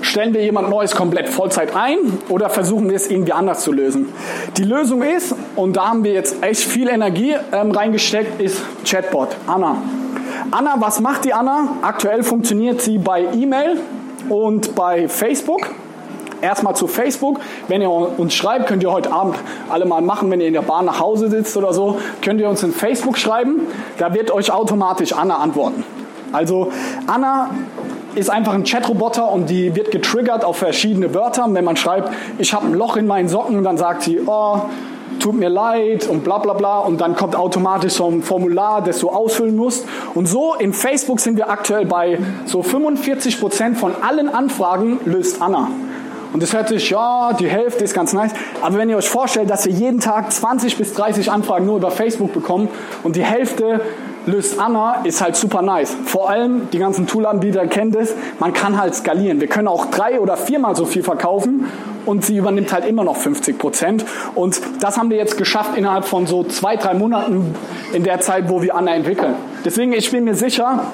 Stellen wir jemand Neues komplett Vollzeit ein oder versuchen wir es irgendwie anders zu lösen? Die Lösung ist, und da haben wir jetzt echt viel Energie ähm, reingesteckt, ist Chatbot. Anna. Anna, was macht die Anna? Aktuell funktioniert sie bei E-Mail und bei Facebook. Erstmal zu Facebook. Wenn ihr uns schreibt, könnt ihr heute Abend alle mal machen, wenn ihr in der Bahn nach Hause sitzt oder so, könnt ihr uns in Facebook schreiben. Da wird euch automatisch Anna antworten. Also Anna ist einfach ein Chatroboter und die wird getriggert auf verschiedene Wörter. Wenn man schreibt, ich habe ein Loch in meinen Socken, dann sagt sie, oh, tut mir leid und bla bla bla und dann kommt automatisch so ein Formular, das du ausfüllen musst. Und so in Facebook sind wir aktuell bei so 45 Prozent von allen Anfragen löst Anna. Und das hört sich, ja, die Hälfte ist ganz nice. Aber wenn ihr euch vorstellt, dass wir jeden Tag 20 bis 30 Anfragen nur über Facebook bekommen und die Hälfte löst Anna, ist halt super nice. Vor allem, die ganzen Toolanbieter kennen das, man kann halt skalieren. Wir können auch drei oder viermal so viel verkaufen und sie übernimmt halt immer noch 50 Prozent. Und das haben wir jetzt geschafft innerhalb von so zwei, drei Monaten in der Zeit, wo wir Anna entwickeln. Deswegen, ich bin mir sicher,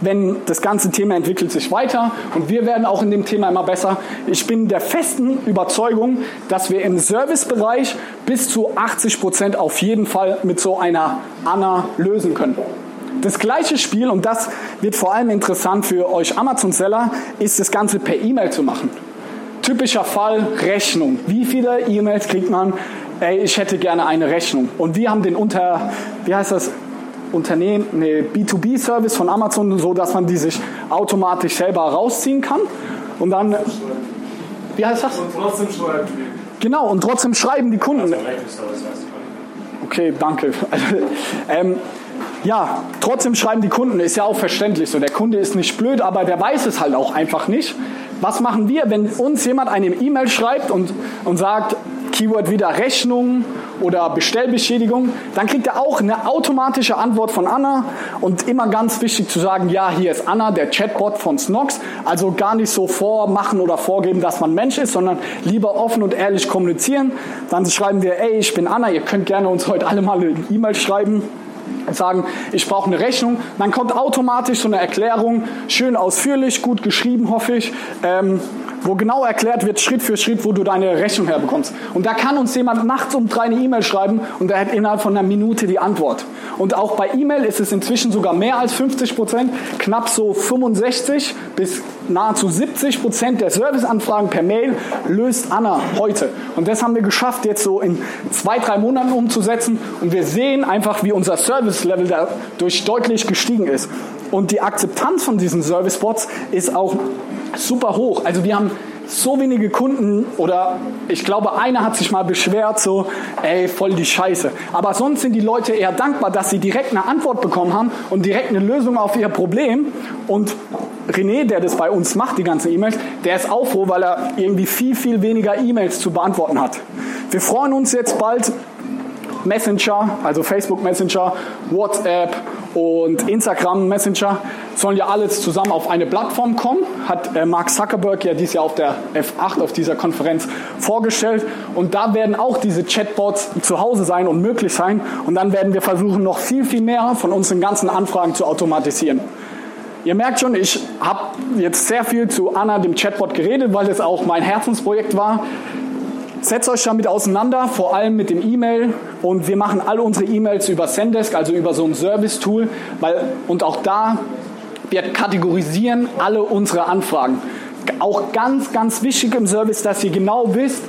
wenn das ganze Thema entwickelt sich weiter und wir werden auch in dem Thema immer besser. Ich bin der festen Überzeugung, dass wir im Servicebereich bis zu 80 Prozent auf jeden Fall mit so einer Anna lösen können. Das gleiche Spiel, und das wird vor allem interessant für euch Amazon-Seller, ist das Ganze per E-Mail zu machen. Typischer Fall Rechnung. Wie viele E-Mails kriegt man? Ey, ich hätte gerne eine Rechnung. Und wir haben den unter, wie heißt das, Unternehmen, eine B2B-Service von Amazon, so dass man die sich automatisch selber rausziehen kann. Und dann, wie heißt das? Und trotzdem schreiben die. Genau, und trotzdem schreiben die Kunden. Okay, danke. ähm, ja, trotzdem schreiben die Kunden, ist ja auch verständlich so. Der Kunde ist nicht blöd, aber der weiß es halt auch einfach nicht. Was machen wir, wenn uns jemand eine E-Mail schreibt und, und sagt, Keyword wieder Rechnung oder Bestellbeschädigung, dann kriegt er auch eine automatische Antwort von Anna. Und immer ganz wichtig zu sagen, ja, hier ist Anna, der Chatbot von Snox, also gar nicht so vormachen oder vorgeben, dass man Mensch ist, sondern lieber offen und ehrlich kommunizieren. Dann schreiben wir, ey, ich bin Anna, ihr könnt gerne uns heute alle mal eine E-Mail schreiben sagen, ich brauche eine Rechnung, dann kommt automatisch so eine Erklärung, schön ausführlich, gut geschrieben, hoffe ich. Ähm, wo genau erklärt wird, Schritt für Schritt, wo du deine Rechnung herbekommst. Und da kann uns jemand nachts um drei eine E-Mail schreiben und er hat innerhalb von einer Minute die Antwort. Und auch bei E-Mail ist es inzwischen sogar mehr als 50 Prozent, knapp so 65 bis nahezu 70 Prozent der Serviceanfragen per Mail löst Anna heute. Und das haben wir geschafft, jetzt so in zwei, drei Monaten umzusetzen. Und wir sehen einfach, wie unser Service-Level dadurch deutlich gestiegen ist. Und die Akzeptanz von diesen Service-Bots ist auch super hoch. Also wir haben so wenige Kunden oder ich glaube, einer hat sich mal beschwert, so, ey, voll die Scheiße. Aber sonst sind die Leute eher dankbar, dass sie direkt eine Antwort bekommen haben und direkt eine Lösung auf ihr Problem. Und René, der das bei uns macht, die ganzen E-Mails, der ist auch froh, weil er irgendwie viel, viel weniger E-Mails zu beantworten hat. Wir freuen uns jetzt bald Messenger, also Facebook Messenger, WhatsApp und Instagram Messenger sollen ja alles zusammen auf eine Plattform kommen. Hat äh, Mark Zuckerberg ja dieses Jahr auf der F8 auf dieser Konferenz vorgestellt. Und da werden auch diese Chatbots zu Hause sein und möglich sein. Und dann werden wir versuchen, noch viel, viel mehr von unseren ganzen Anfragen zu automatisieren. Ihr merkt schon, ich habe jetzt sehr viel zu Anna, dem Chatbot, geredet, weil es auch mein Herzensprojekt war. Setzt euch damit auseinander, vor allem mit dem E-Mail. Und wir machen alle unsere E-Mails über Sendesk, also über so ein Service-Tool. und auch da, wir kategorisieren alle unsere Anfragen. Auch ganz, ganz wichtig im Service, dass ihr genau wisst,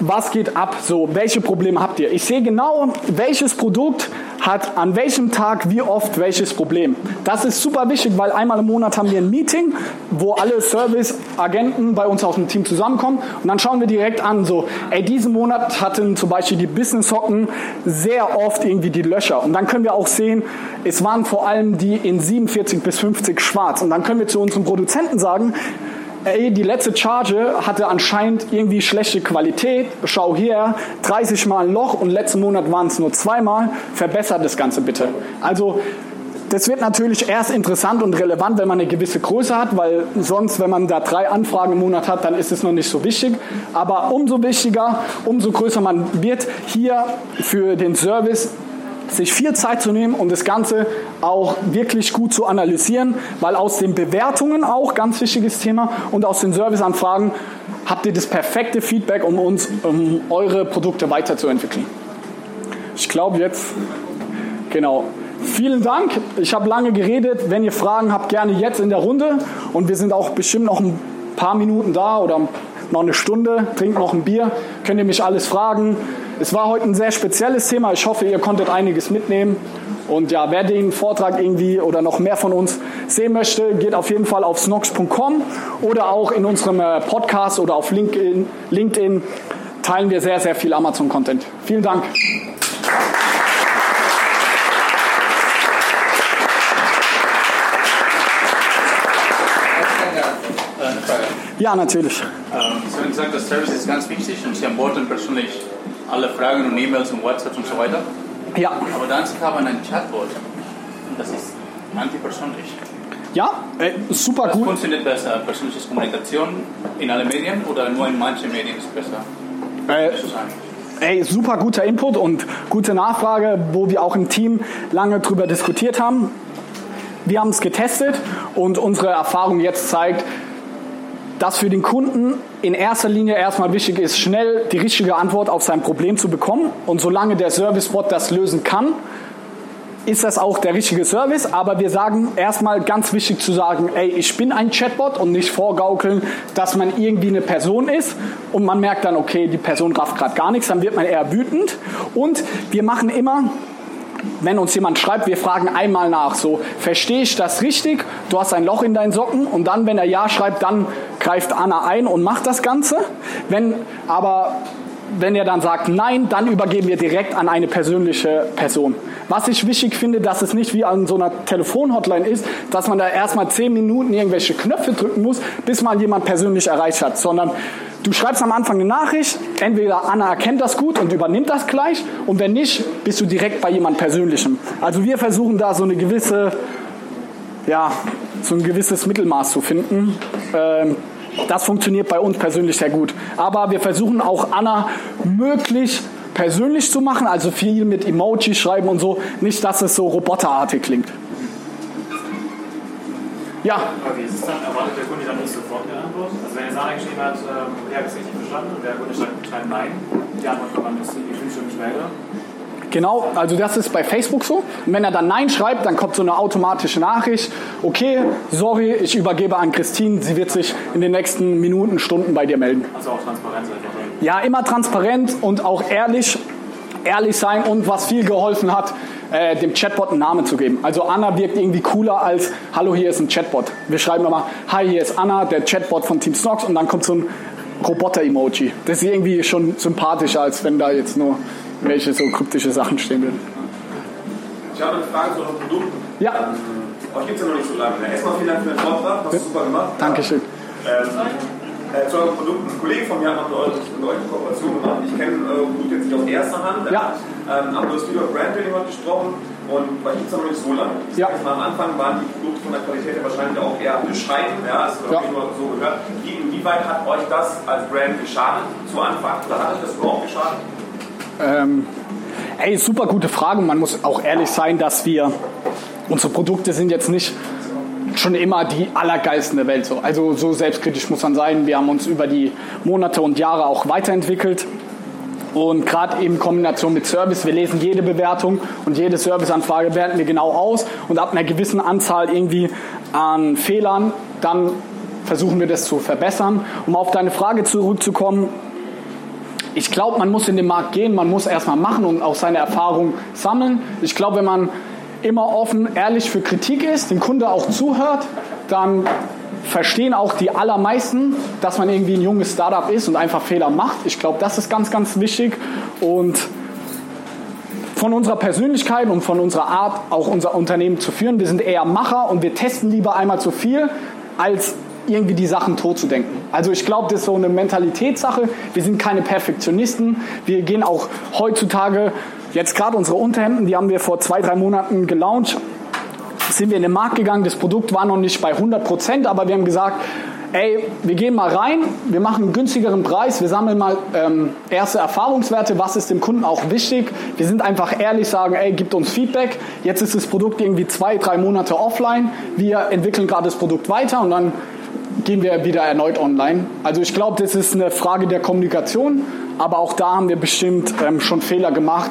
was geht ab, so, welche Probleme habt ihr. Ich sehe genau, welches Produkt hat an welchem Tag wie oft welches Problem. Das ist super wichtig, weil einmal im Monat haben wir ein Meeting, wo alle Service-Agenten bei uns aus dem Team zusammenkommen. Und dann schauen wir direkt an, so, ey, diesen Monat hatten zum Beispiel die Business-Hocken sehr oft irgendwie die Löcher. Und dann können wir auch sehen, es waren vor allem die in 47 bis 50 schwarz. Und dann können wir zu unserem Produzenten sagen, ey, die letzte Charge hatte anscheinend irgendwie schlechte Qualität, schau hier, 30 Mal ein Loch und letzten Monat waren es nur zweimal, verbessert das Ganze bitte. Also das wird natürlich erst interessant und relevant, wenn man eine gewisse Größe hat, weil sonst, wenn man da drei Anfragen im Monat hat, dann ist es noch nicht so wichtig. Aber umso wichtiger, umso größer man wird hier für den Service sich viel Zeit zu nehmen und das Ganze auch wirklich gut zu analysieren, weil aus den Bewertungen auch, ganz wichtiges Thema, und aus den Serviceanfragen habt ihr das perfekte Feedback, um uns, um eure Produkte weiterzuentwickeln. Ich glaube jetzt, genau. Vielen Dank. Ich habe lange geredet. Wenn ihr Fragen habt, gerne jetzt in der Runde. Und wir sind auch bestimmt noch ein paar Minuten da oder noch eine Stunde. Trinkt noch ein Bier. Könnt ihr mich alles fragen. Es war heute ein sehr spezielles Thema. Ich hoffe, ihr konntet einiges mitnehmen. Und ja, wer den Vortrag irgendwie oder noch mehr von uns sehen möchte, geht auf jeden Fall auf snox.com oder auch in unserem äh, Podcast oder auf LinkedIn, LinkedIn teilen wir sehr, sehr viel Amazon-Content. Vielen Dank. Ja, natürlich. Ähm, Sie haben gesagt, das Service ist ganz wichtig und Sie antworten persönlich alle Fragen und E-Mails und WhatsApp und so weiter. Ja. Aber dann Sie haben ein Chatbot und das ist antipersönlich. Ja, äh, super Was gut. funktioniert besser? Persönliche Kommunikation in allen Medien oder nur in manchen Medien ist besser? Äh. Ey, super guter Input und gute Nachfrage, wo wir auch im Team lange drüber diskutiert haben. Wir haben es getestet und unsere Erfahrung jetzt zeigt, dass für den Kunden in erster Linie erstmal wichtig ist, schnell die richtige Antwort auf sein Problem zu bekommen. Und solange der Servicebot das lösen kann, ist das auch der richtige Service. Aber wir sagen erstmal ganz wichtig zu sagen, ey, ich bin ein Chatbot und nicht vorgaukeln, dass man irgendwie eine Person ist und man merkt dann, okay, die Person rafft gerade gar nichts, dann wird man eher wütend. Und wir machen immer wenn uns jemand schreibt, wir fragen einmal nach, so, verstehe ich das richtig? Du hast ein Loch in deinen Socken und dann, wenn er Ja schreibt, dann greift Anna ein und macht das Ganze. Wenn aber wenn er dann sagt Nein, dann übergeben wir direkt an eine persönliche Person. Was ich wichtig finde, dass es nicht wie an so einer Telefonhotline ist, dass man da erstmal zehn Minuten irgendwelche Knöpfe drücken muss, bis man jemand persönlich erreicht hat, sondern Du schreibst am Anfang eine Nachricht, entweder Anna erkennt das gut und übernimmt das gleich und wenn nicht, bist du direkt bei jemand Persönlichem. Also wir versuchen da so eine gewisse, ja, so ein gewisses Mittelmaß zu finden. Ähm, das funktioniert bei uns persönlich sehr gut. Aber wir versuchen auch Anna möglichst persönlich zu machen, also viel mit Emoji schreiben und so, nicht, dass es so roboterartig klingt. Ja. Aber wie ist es dann? Erwartet der Kunde dann nicht sofort eine Antwort? Also wenn er Sana geschrieben hat, ich habe es richtig verstanden und der Kunde schreibt, Nein, die Antwort kommt dann bis fünf Stunden später. Genau, also das ist bei Facebook so. Und wenn er dann Nein schreibt, dann kommt so eine automatische Nachricht. Okay, sorry, ich übergebe an Christine. Sie wird sich in den nächsten Minuten, Stunden bei dir melden. Also auch Transparenz einfach. Ja, immer transparent und auch ehrlich, ehrlich sein und was viel geholfen hat, äh, dem Chatbot einen Namen zu geben. Also Anna wirkt irgendwie cooler als Hallo, hier ist ein Chatbot. Wir schreiben immer Hi, hier ist Anna, der Chatbot von Team Snox und dann kommt so ein Roboter-Emoji. Das ist irgendwie schon sympathischer, als wenn da jetzt nur welche so kryptische Sachen stehen würden. Ich habe eine Frage zu euren Produkten. Ja. Ähm, euch gibt es ja noch nicht so lange. Erstmal vielen Dank für den Vortrag, hast du super gemacht. Dankeschön. Ähm, äh, zu euren Produkten. Ein Kollege von mir hat mit euch eine Kooperation gemacht. Ich kenne eure Produkte jetzt nicht aus erster Hand. Ja. Ähm, aber du hast über Brandbuilding heute gesprochen und bei es noch nicht so lange. Ich Ja. mal, am Anfang waren die Produkte von der Qualität her wahrscheinlich auch eher bescheiden. Ja, das habe ich nur so gehört. Wie, inwieweit hat euch das als Brand geschadet zu Anfang? Oder hat euch das überhaupt geschadet? Ähm, ey, super gute Frage. Man muss auch ehrlich sein, dass wir, unsere Produkte sind jetzt nicht schon immer die allergeilsten der Welt. So. Also so selbstkritisch muss man sein. Wir haben uns über die Monate und Jahre auch weiterentwickelt. Und gerade in Kombination mit Service, wir lesen jede Bewertung und jede Serviceanfrage werten wir genau aus und ab einer gewissen Anzahl irgendwie an Fehlern, dann versuchen wir das zu verbessern. Um auf deine Frage zurückzukommen, ich glaube, man muss in den Markt gehen, man muss erstmal machen und auch seine Erfahrung sammeln. Ich glaube, wenn man immer offen, ehrlich für Kritik ist, dem Kunde auch zuhört, dann verstehen auch die allermeisten, dass man irgendwie ein junges Startup ist und einfach Fehler macht. Ich glaube, das ist ganz, ganz wichtig und von unserer Persönlichkeit und von unserer Art, auch unser Unternehmen zu führen. Wir sind eher Macher und wir testen lieber einmal zu viel, als irgendwie die Sachen tot zu denken. Also ich glaube, das ist so eine Mentalitätssache. Wir sind keine Perfektionisten. Wir gehen auch heutzutage, jetzt gerade unsere Unterhemden, die haben wir vor zwei, drei Monaten gelauncht, sind wir in den Markt gegangen. Das Produkt war noch nicht bei 100 Prozent, aber wir haben gesagt, ey, wir gehen mal rein, wir machen einen günstigeren Preis, wir sammeln mal ähm, erste Erfahrungswerte, was ist dem Kunden auch wichtig. Wir sind einfach ehrlich, sagen, ey, gibt uns Feedback. Jetzt ist das Produkt irgendwie zwei, drei Monate offline. Wir entwickeln gerade das Produkt weiter und dann gehen wir wieder erneut online. Also ich glaube, das ist eine Frage der Kommunikation, aber auch da haben wir bestimmt ähm, schon Fehler gemacht.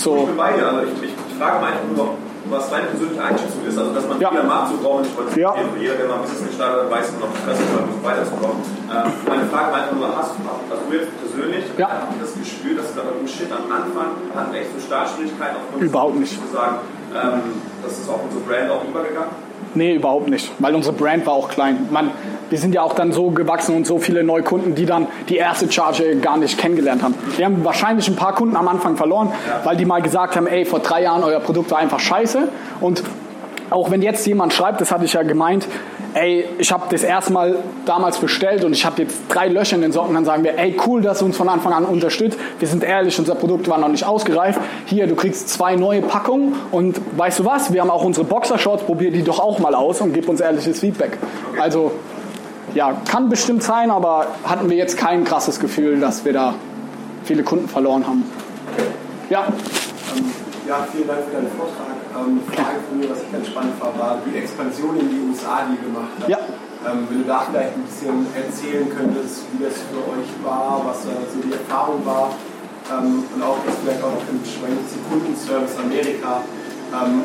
Ich So, bin bei dir, also ich, ich, ich frage mal einfach nur, was deine persönliche Einschätzung ist, also dass man Ja. viel am Markt so braucht, nicht Ja. jeder, der mal ein Business gestartet hat, weiß noch, dass es versucht weiterzukommen. Ähm, meine Frage war einfach nur, hast du, also du jetzt persönlich, Ja. das Gespür, dass da irgendein Shit am Anfang hatten echt so Startschwierigkeiten aufgrund Überhaupt nicht. zu sagen, ähm, das ist auch unsere Brand auch übergegangen? Nee, überhaupt nicht, weil unsere Brand war auch klein. Man, wir sind ja auch dann so gewachsen und so viele neue Kunden, die dann die erste Charge gar nicht kennengelernt haben. Wir haben wahrscheinlich ein paar Kunden am Anfang verloren, weil die mal gesagt haben, ey, vor drei Jahren euer Produkt war einfach scheiße. Und auch wenn jetzt jemand schreibt, das hatte ich ja gemeint, ey, ich habe das erstmal damals bestellt und ich habe jetzt drei Löcher in den Socken, dann sagen wir, ey, cool, dass du uns von Anfang an unterstützt. Wir sind ehrlich, unser Produkt war noch nicht ausgereift. Hier, du kriegst zwei neue Packungen und weißt du was, wir haben auch unsere Boxershorts, probier die doch auch mal aus und gib uns ehrliches Feedback. Also, ja, kann bestimmt sein, aber hatten wir jetzt kein krasses Gefühl, dass wir da viele Kunden verloren haben. Ja, Ja, vielen Dank für deinen Vortrag. Ähm, eine Frage von mir, was ich ganz spannend fand, war die Expansion in die USA, die ihr gemacht habt. Ja. Ähm, wenn du da vielleicht ein bisschen erzählen könntest, wie das für euch war, was da so die Erfahrung war ähm, und auch das vielleicht auch noch im Schwenk zu Kundenservice Amerika. Ähm,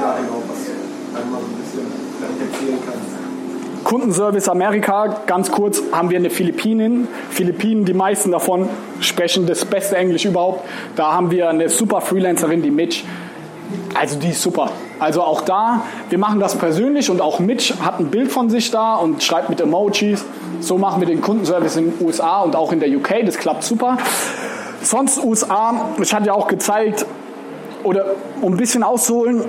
ja, genau, was du einmal so ein bisschen vielleicht erzählen kannst. Kundenservice Amerika, ganz kurz, haben wir eine Philippinin. Philippinen, die meisten davon sprechen das beste Englisch überhaupt. Da haben wir eine super Freelancerin, die Mitch. Also die ist super. Also auch da, wir machen das persönlich und auch Mitch hat ein Bild von sich da und schreibt mit Emojis. So machen wir den Kundenservice in den USA und auch in der UK. Das klappt super. Sonst USA, ich hatte ja auch gezeigt, oder um ein bisschen auszuholen,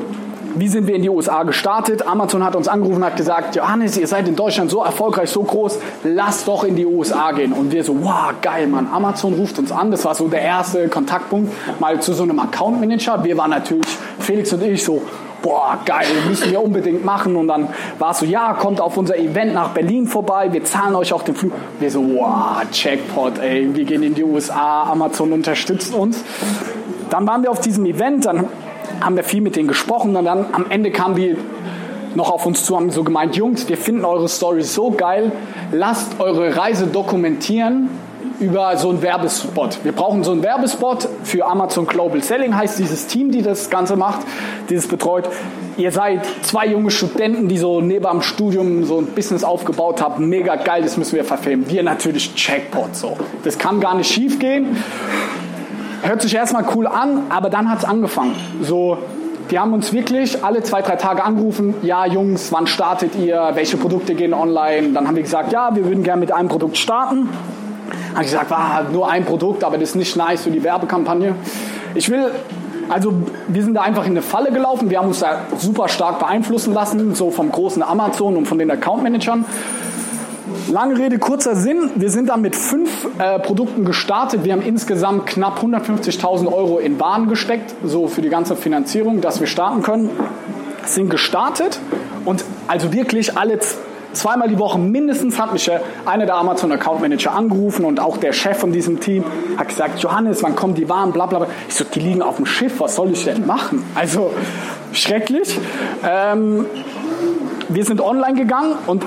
wie sind wir in die USA gestartet? Amazon hat uns angerufen und hat gesagt, Johannes, ihr seid in Deutschland so erfolgreich, so groß, lasst doch in die USA gehen. Und wir so, wow, geil, Mann. Amazon ruft uns an. Das war so der erste Kontaktpunkt mal zu so einem Account Manager. Wir waren natürlich, Felix und ich, so, boah, geil, müssen wir unbedingt machen. Und dann war es so, ja, kommt auf unser Event nach Berlin vorbei, wir zahlen euch auch den Flug. Wir so, wow, Jackpot, ey, wir gehen in die USA, Amazon unterstützt uns. Dann waren wir auf diesem Event, dann haben wir viel mit denen gesprochen und dann am Ende kam die noch auf uns zu, haben so gemeint, Jungs, wir finden eure Story so geil, lasst eure Reise dokumentieren über so einen Werbespot. Wir brauchen so einen Werbespot für Amazon Global Selling, heißt dieses Team, die das Ganze macht, dieses betreut. Ihr seid zwei junge Studenten, die so neben am Studium so ein Business aufgebaut haben. Mega geil, das müssen wir verfilmen. Wir natürlich Checkpot so. Das kann gar nicht schief gehen. Hört sich erstmal cool an, aber dann hat es angefangen. So, die haben uns wirklich alle zwei, drei Tage angerufen. Ja, Jungs, wann startet ihr? Welche Produkte gehen online? Dann haben wir gesagt, ja, wir würden gerne mit einem Produkt starten. Habe ich gesagt, war nur ein Produkt, aber das ist nicht nice für die Werbekampagne. Ich will, also wir sind da einfach in eine Falle gelaufen. Wir haben uns da super stark beeinflussen lassen, so vom großen Amazon und von den Account Managern. Lange Rede, kurzer Sinn. Wir sind dann mit fünf äh, Produkten gestartet. Wir haben insgesamt knapp 150.000 Euro in Waren gesteckt, so für die ganze Finanzierung, dass wir starten können. Sind gestartet und also wirklich alle zweimal die Woche mindestens hat mich einer der Amazon Account Manager angerufen und auch der Chef von diesem Team hat gesagt, Johannes, wann kommen die Waren, bla bla bla. Ich so, die liegen auf dem Schiff, was soll ich denn machen? Also schrecklich. Ähm, wir sind online gegangen und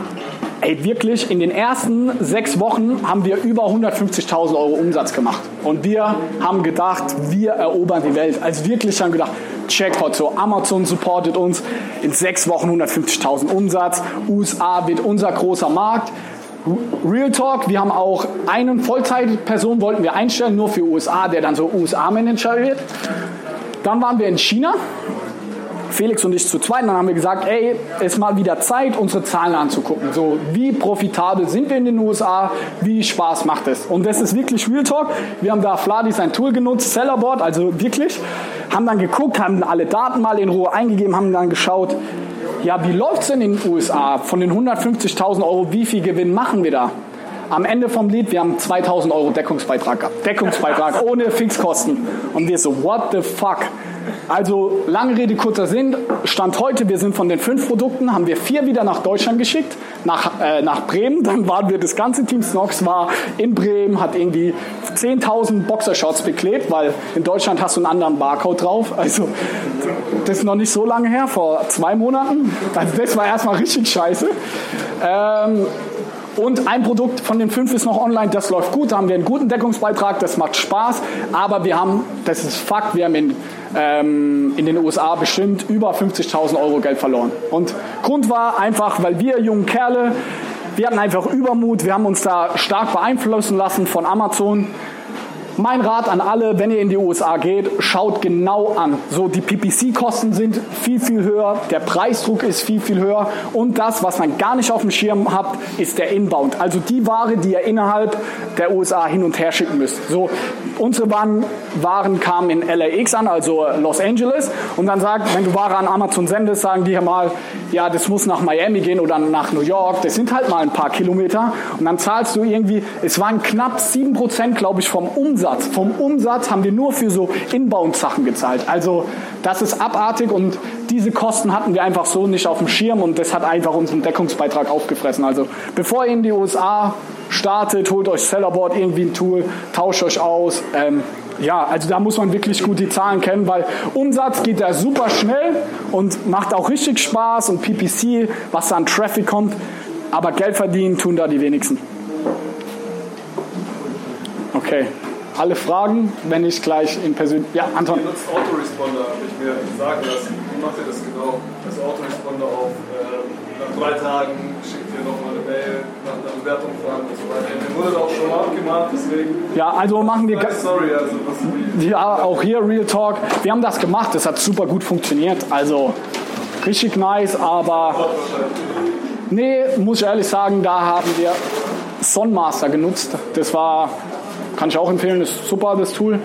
Ey, wirklich, in den ersten sechs Wochen haben wir über 150.000 Euro Umsatz gemacht. Und wir haben gedacht, wir erobern die Welt. Also wirklich haben gedacht, Checkpot, so Amazon supportet uns in sechs Wochen 150.000 Umsatz. USA wird unser großer Markt. Real Talk, wir haben auch einen Vollzeitperson wollten wir einstellen, nur für USA, der dann so USA-Manager wird. Dann waren wir in China Felix und ich zu zweit. Dann haben wir gesagt, ey, es ist mal wieder Zeit, unsere Zahlen anzugucken. So, wie profitabel sind wir in den USA? Wie Spaß macht es? Und das ist wirklich Real Talk. Wir haben da Fladi sein Tool genutzt, Sellerboard, also wirklich. Haben dann geguckt, haben alle Daten mal in Ruhe eingegeben, haben dann geschaut, ja, wie läuft es denn in den USA? Von den 150.000 Euro, wie viel Gewinn machen wir da? Am Ende vom Lied, wir haben 2000 Euro Deckungsbeitrag gehabt. Deckungsbeitrag ohne Fixkosten. Und wir so, what the fuck? Also lange Rede, kurzer Sinn. Stand heute, wir sind von den fünf Produkten, haben wir vier wieder nach Deutschland geschickt, nach, äh, nach Bremen. Dann waren wir, das ganze Team Snox war in Bremen, hat irgendwie 10.000 Boxershorts beklebt, weil in Deutschland hast du einen anderen Barcode drauf. Also das ist noch nicht so lange her, vor zwei Monaten. Also das war erstmal richtig scheiße. Ähm, und ein Produkt von den fünf ist noch online, das läuft gut, da haben wir einen guten Deckungsbeitrag, das macht Spaß, aber wir haben, das ist Fakt, wir haben in, ähm, in den USA bestimmt über 50.000 Euro Geld verloren. Und Grund war einfach, weil wir jungen Kerle, wir hatten einfach Übermut, wir haben uns da stark beeinflussen lassen von Amazon. Mein Rat an alle, wenn ihr in die USA geht, schaut genau an. So, die PPC-Kosten sind viel, viel höher, der Preisdruck ist viel, viel höher und das, was man gar nicht auf dem Schirm habt, ist der Inbound. Also die Ware, die ihr innerhalb der USA hin und her schicken müsst. So, unsere Waren, Waren kamen in LAX an, also Los Angeles und dann sagt, wenn du Ware an Amazon sendest, sagen die ja mal, ja, das muss nach Miami gehen oder nach New York, das sind halt mal ein paar Kilometer und dann zahlst du irgendwie, es waren knapp 7%, glaube ich, vom Umsatz Umsatz. Vom Umsatz haben wir nur für so Inbound-Sachen gezahlt. Also das ist abartig und diese Kosten hatten wir einfach so nicht auf dem Schirm und das hat einfach unseren Deckungsbeitrag aufgefressen. Also bevor ihr in die USA startet, holt euch Sellerboard irgendwie ein Tool, tauscht euch aus. Ähm, ja, also da muss man wirklich gut die Zahlen kennen, weil Umsatz geht da super schnell und macht auch richtig Spaß und PPC, was da an Traffic kommt, aber Geld verdienen tun da die wenigsten. Okay alle Fragen, wenn ich gleich in persönlich. Ja, Anton. Ihr nutzt Autoresponder, habe ich mir sagen lassen. Wie macht ihr das genau? Also Autoresponder auf äh, nach drei Tagen schickt ihr nochmal eine Mail, nach einer Bewertung fragen und so weiter. Mir wurde auch schon mal abgemacht, deswegen. Ja, also machen wir. Sorry, also was Ja, auch hier Real Talk. Wir haben das gemacht, das hat super gut funktioniert. Also richtig nice, aber. Nee, muss ich ehrlich sagen, da haben wir Sonmaster genutzt. Das war kann ich auch empfehlen, ist super, das Tool.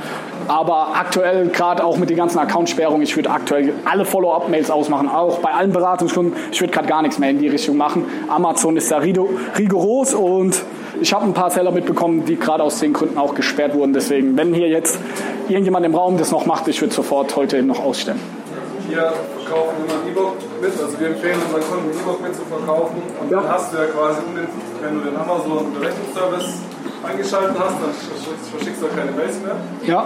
Aber aktuell, gerade auch mit den ganzen Accountsperrungen, ich würde aktuell alle Follow-up-Mails ausmachen, auch bei allen Beratungsstunden. Ich würde gerade gar nichts mehr in die Richtung machen. Amazon ist da rigoros und ich habe ein paar Seller mitbekommen, die gerade aus den Gründen auch gesperrt wurden. Deswegen, wenn hier jetzt irgendjemand im Raum das noch macht, ich würde sofort heute noch ausstellen. Wir verkaufen immer ein E-Book mit, also wir empfehlen unseren Kunden ein E-Book mit zu verkaufen und ja. dann hast du ja quasi, wenn du den Amazon Eingeschaltet hast, dann verschickst du auch keine Mails mehr. Ja.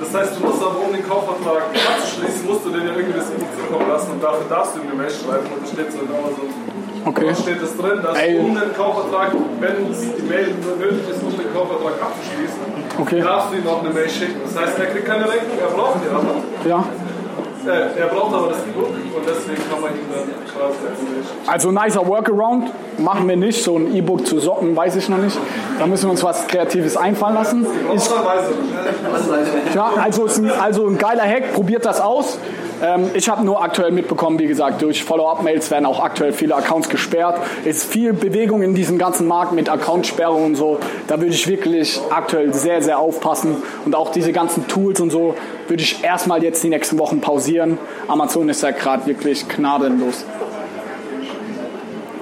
Das heißt, du musst aber, um den Kaufvertrag abzuschließen, musst du den ja irgendwie das E-Book zukommen lassen und dafür darfst du ihm eine Mail schreiben und da steht so in Amazon. Okay. Da steht es drin, dass Ey. um den Kaufvertrag, wenn die Mail nötig ist, um den Kaufvertrag abzuschließen, Okay. darfst du ihm auch eine Mail schicken. Das heißt, er kriegt keine Rechnung, er braucht die aber. Ja. Äh, er braucht aber das E-Book und deswegen kann man ihm dann quasi schicken. Also nicer Workaround machen wir nicht. So ein E-Book zu Socken weiß ich noch nicht. Da müssen wir uns was Kreatives einfallen lassen. Ausnahmsweise. ja, also ein, also ein geiler Hack. Probiert das aus. Ähm, ich habe nur aktuell mitbekommen, wie gesagt, durch Follow-up-Mails werden auch aktuell viele Accounts gesperrt. Es ist viel Bewegung in diesem ganzen Markt mit Accountsperrungen und so. Da würde ich wirklich aktuell sehr, sehr aufpassen. Und auch diese ganzen Tools und so würde ich erstmal jetzt die nächsten Wochen pausieren. Amazon ist ja gerade wirklich gnadenlos.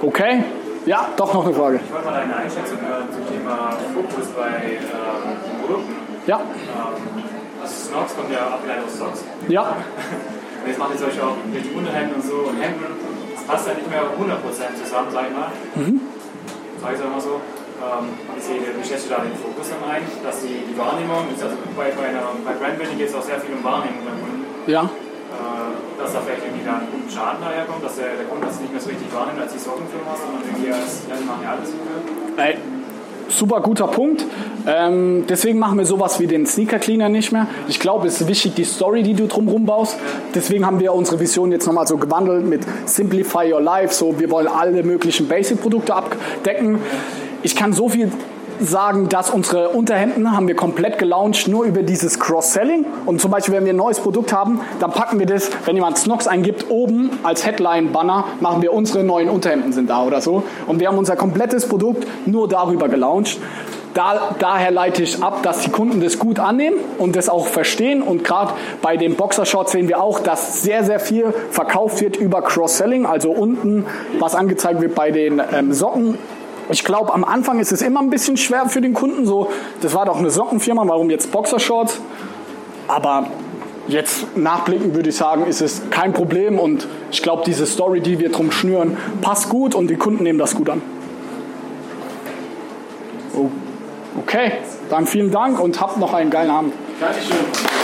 Okay? Ja, doch noch eine Frage. Ich wollte mal deine Einschätzung hören zum Thema Fokus bei ähm, Produkten. Ja, Ähm, also Snox kommt ja abgeleitet aus Socks. ja, Und jetzt macht ihr solche auch mit Unterhemden und so und Hemden. Das passt ja nicht mehr 100% zusammen, sag ich mal. Mhm. Sag ich es mal so. Ähm, wie schätzt du da den Fokus dann ein? Dass die, die Wahrnehmung, also bei, bei, einer, bei Brandbuilding geht es auch sehr viel um Wahrnehmung beim Kunden. ja. Äh, dass da vielleicht irgendwie dann ein Schaden daherkommt, dass der, der Kunde das nicht mehr so richtig wahrnimmt als die Sockenfirma, sondern irgendwie als, ja, die machen ja alles. Ey, super guter Punkt. Ähm, deswegen machen wir sowas wie den Sneaker Cleaner nicht mehr. Ich glaube, es ist wichtig, die Story, die du drumherum baust. Deswegen haben wir unsere Vision jetzt nochmal so gewandelt mit Simplify Your Life. So, wir wollen alle möglichen Basic-Produkte abdecken. Ich kann so viel sagen, dass unsere Unterhemden haben wir komplett gelauncht, nur über dieses Cross-Selling. Und zum Beispiel, wenn wir ein neues Produkt haben, dann packen wir das, wenn jemand Snox eingibt, oben als Headline-Banner, machen wir unsere neuen Unterhemden sind da oder so. Und wir haben unser komplettes Produkt nur darüber gelauncht. Da, daher leite ich ab, dass die Kunden das gut annehmen und das auch verstehen. Und gerade bei den Boxershorts sehen wir auch, dass sehr, sehr viel verkauft wird über Cross-Selling. Also unten, was angezeigt wird bei den ähm, Socken, ich glaube, am Anfang ist es immer ein bisschen schwer für den Kunden. So, das war doch eine Sockenfirma, warum jetzt Boxershorts? Aber jetzt nachblicken würde ich sagen, ist es kein Problem. Und ich glaube, diese Story, die wir drum schnüren, passt gut und die Kunden nehmen das gut an. Okay, dann vielen Dank und habt noch einen geilen Abend. Dankeschön.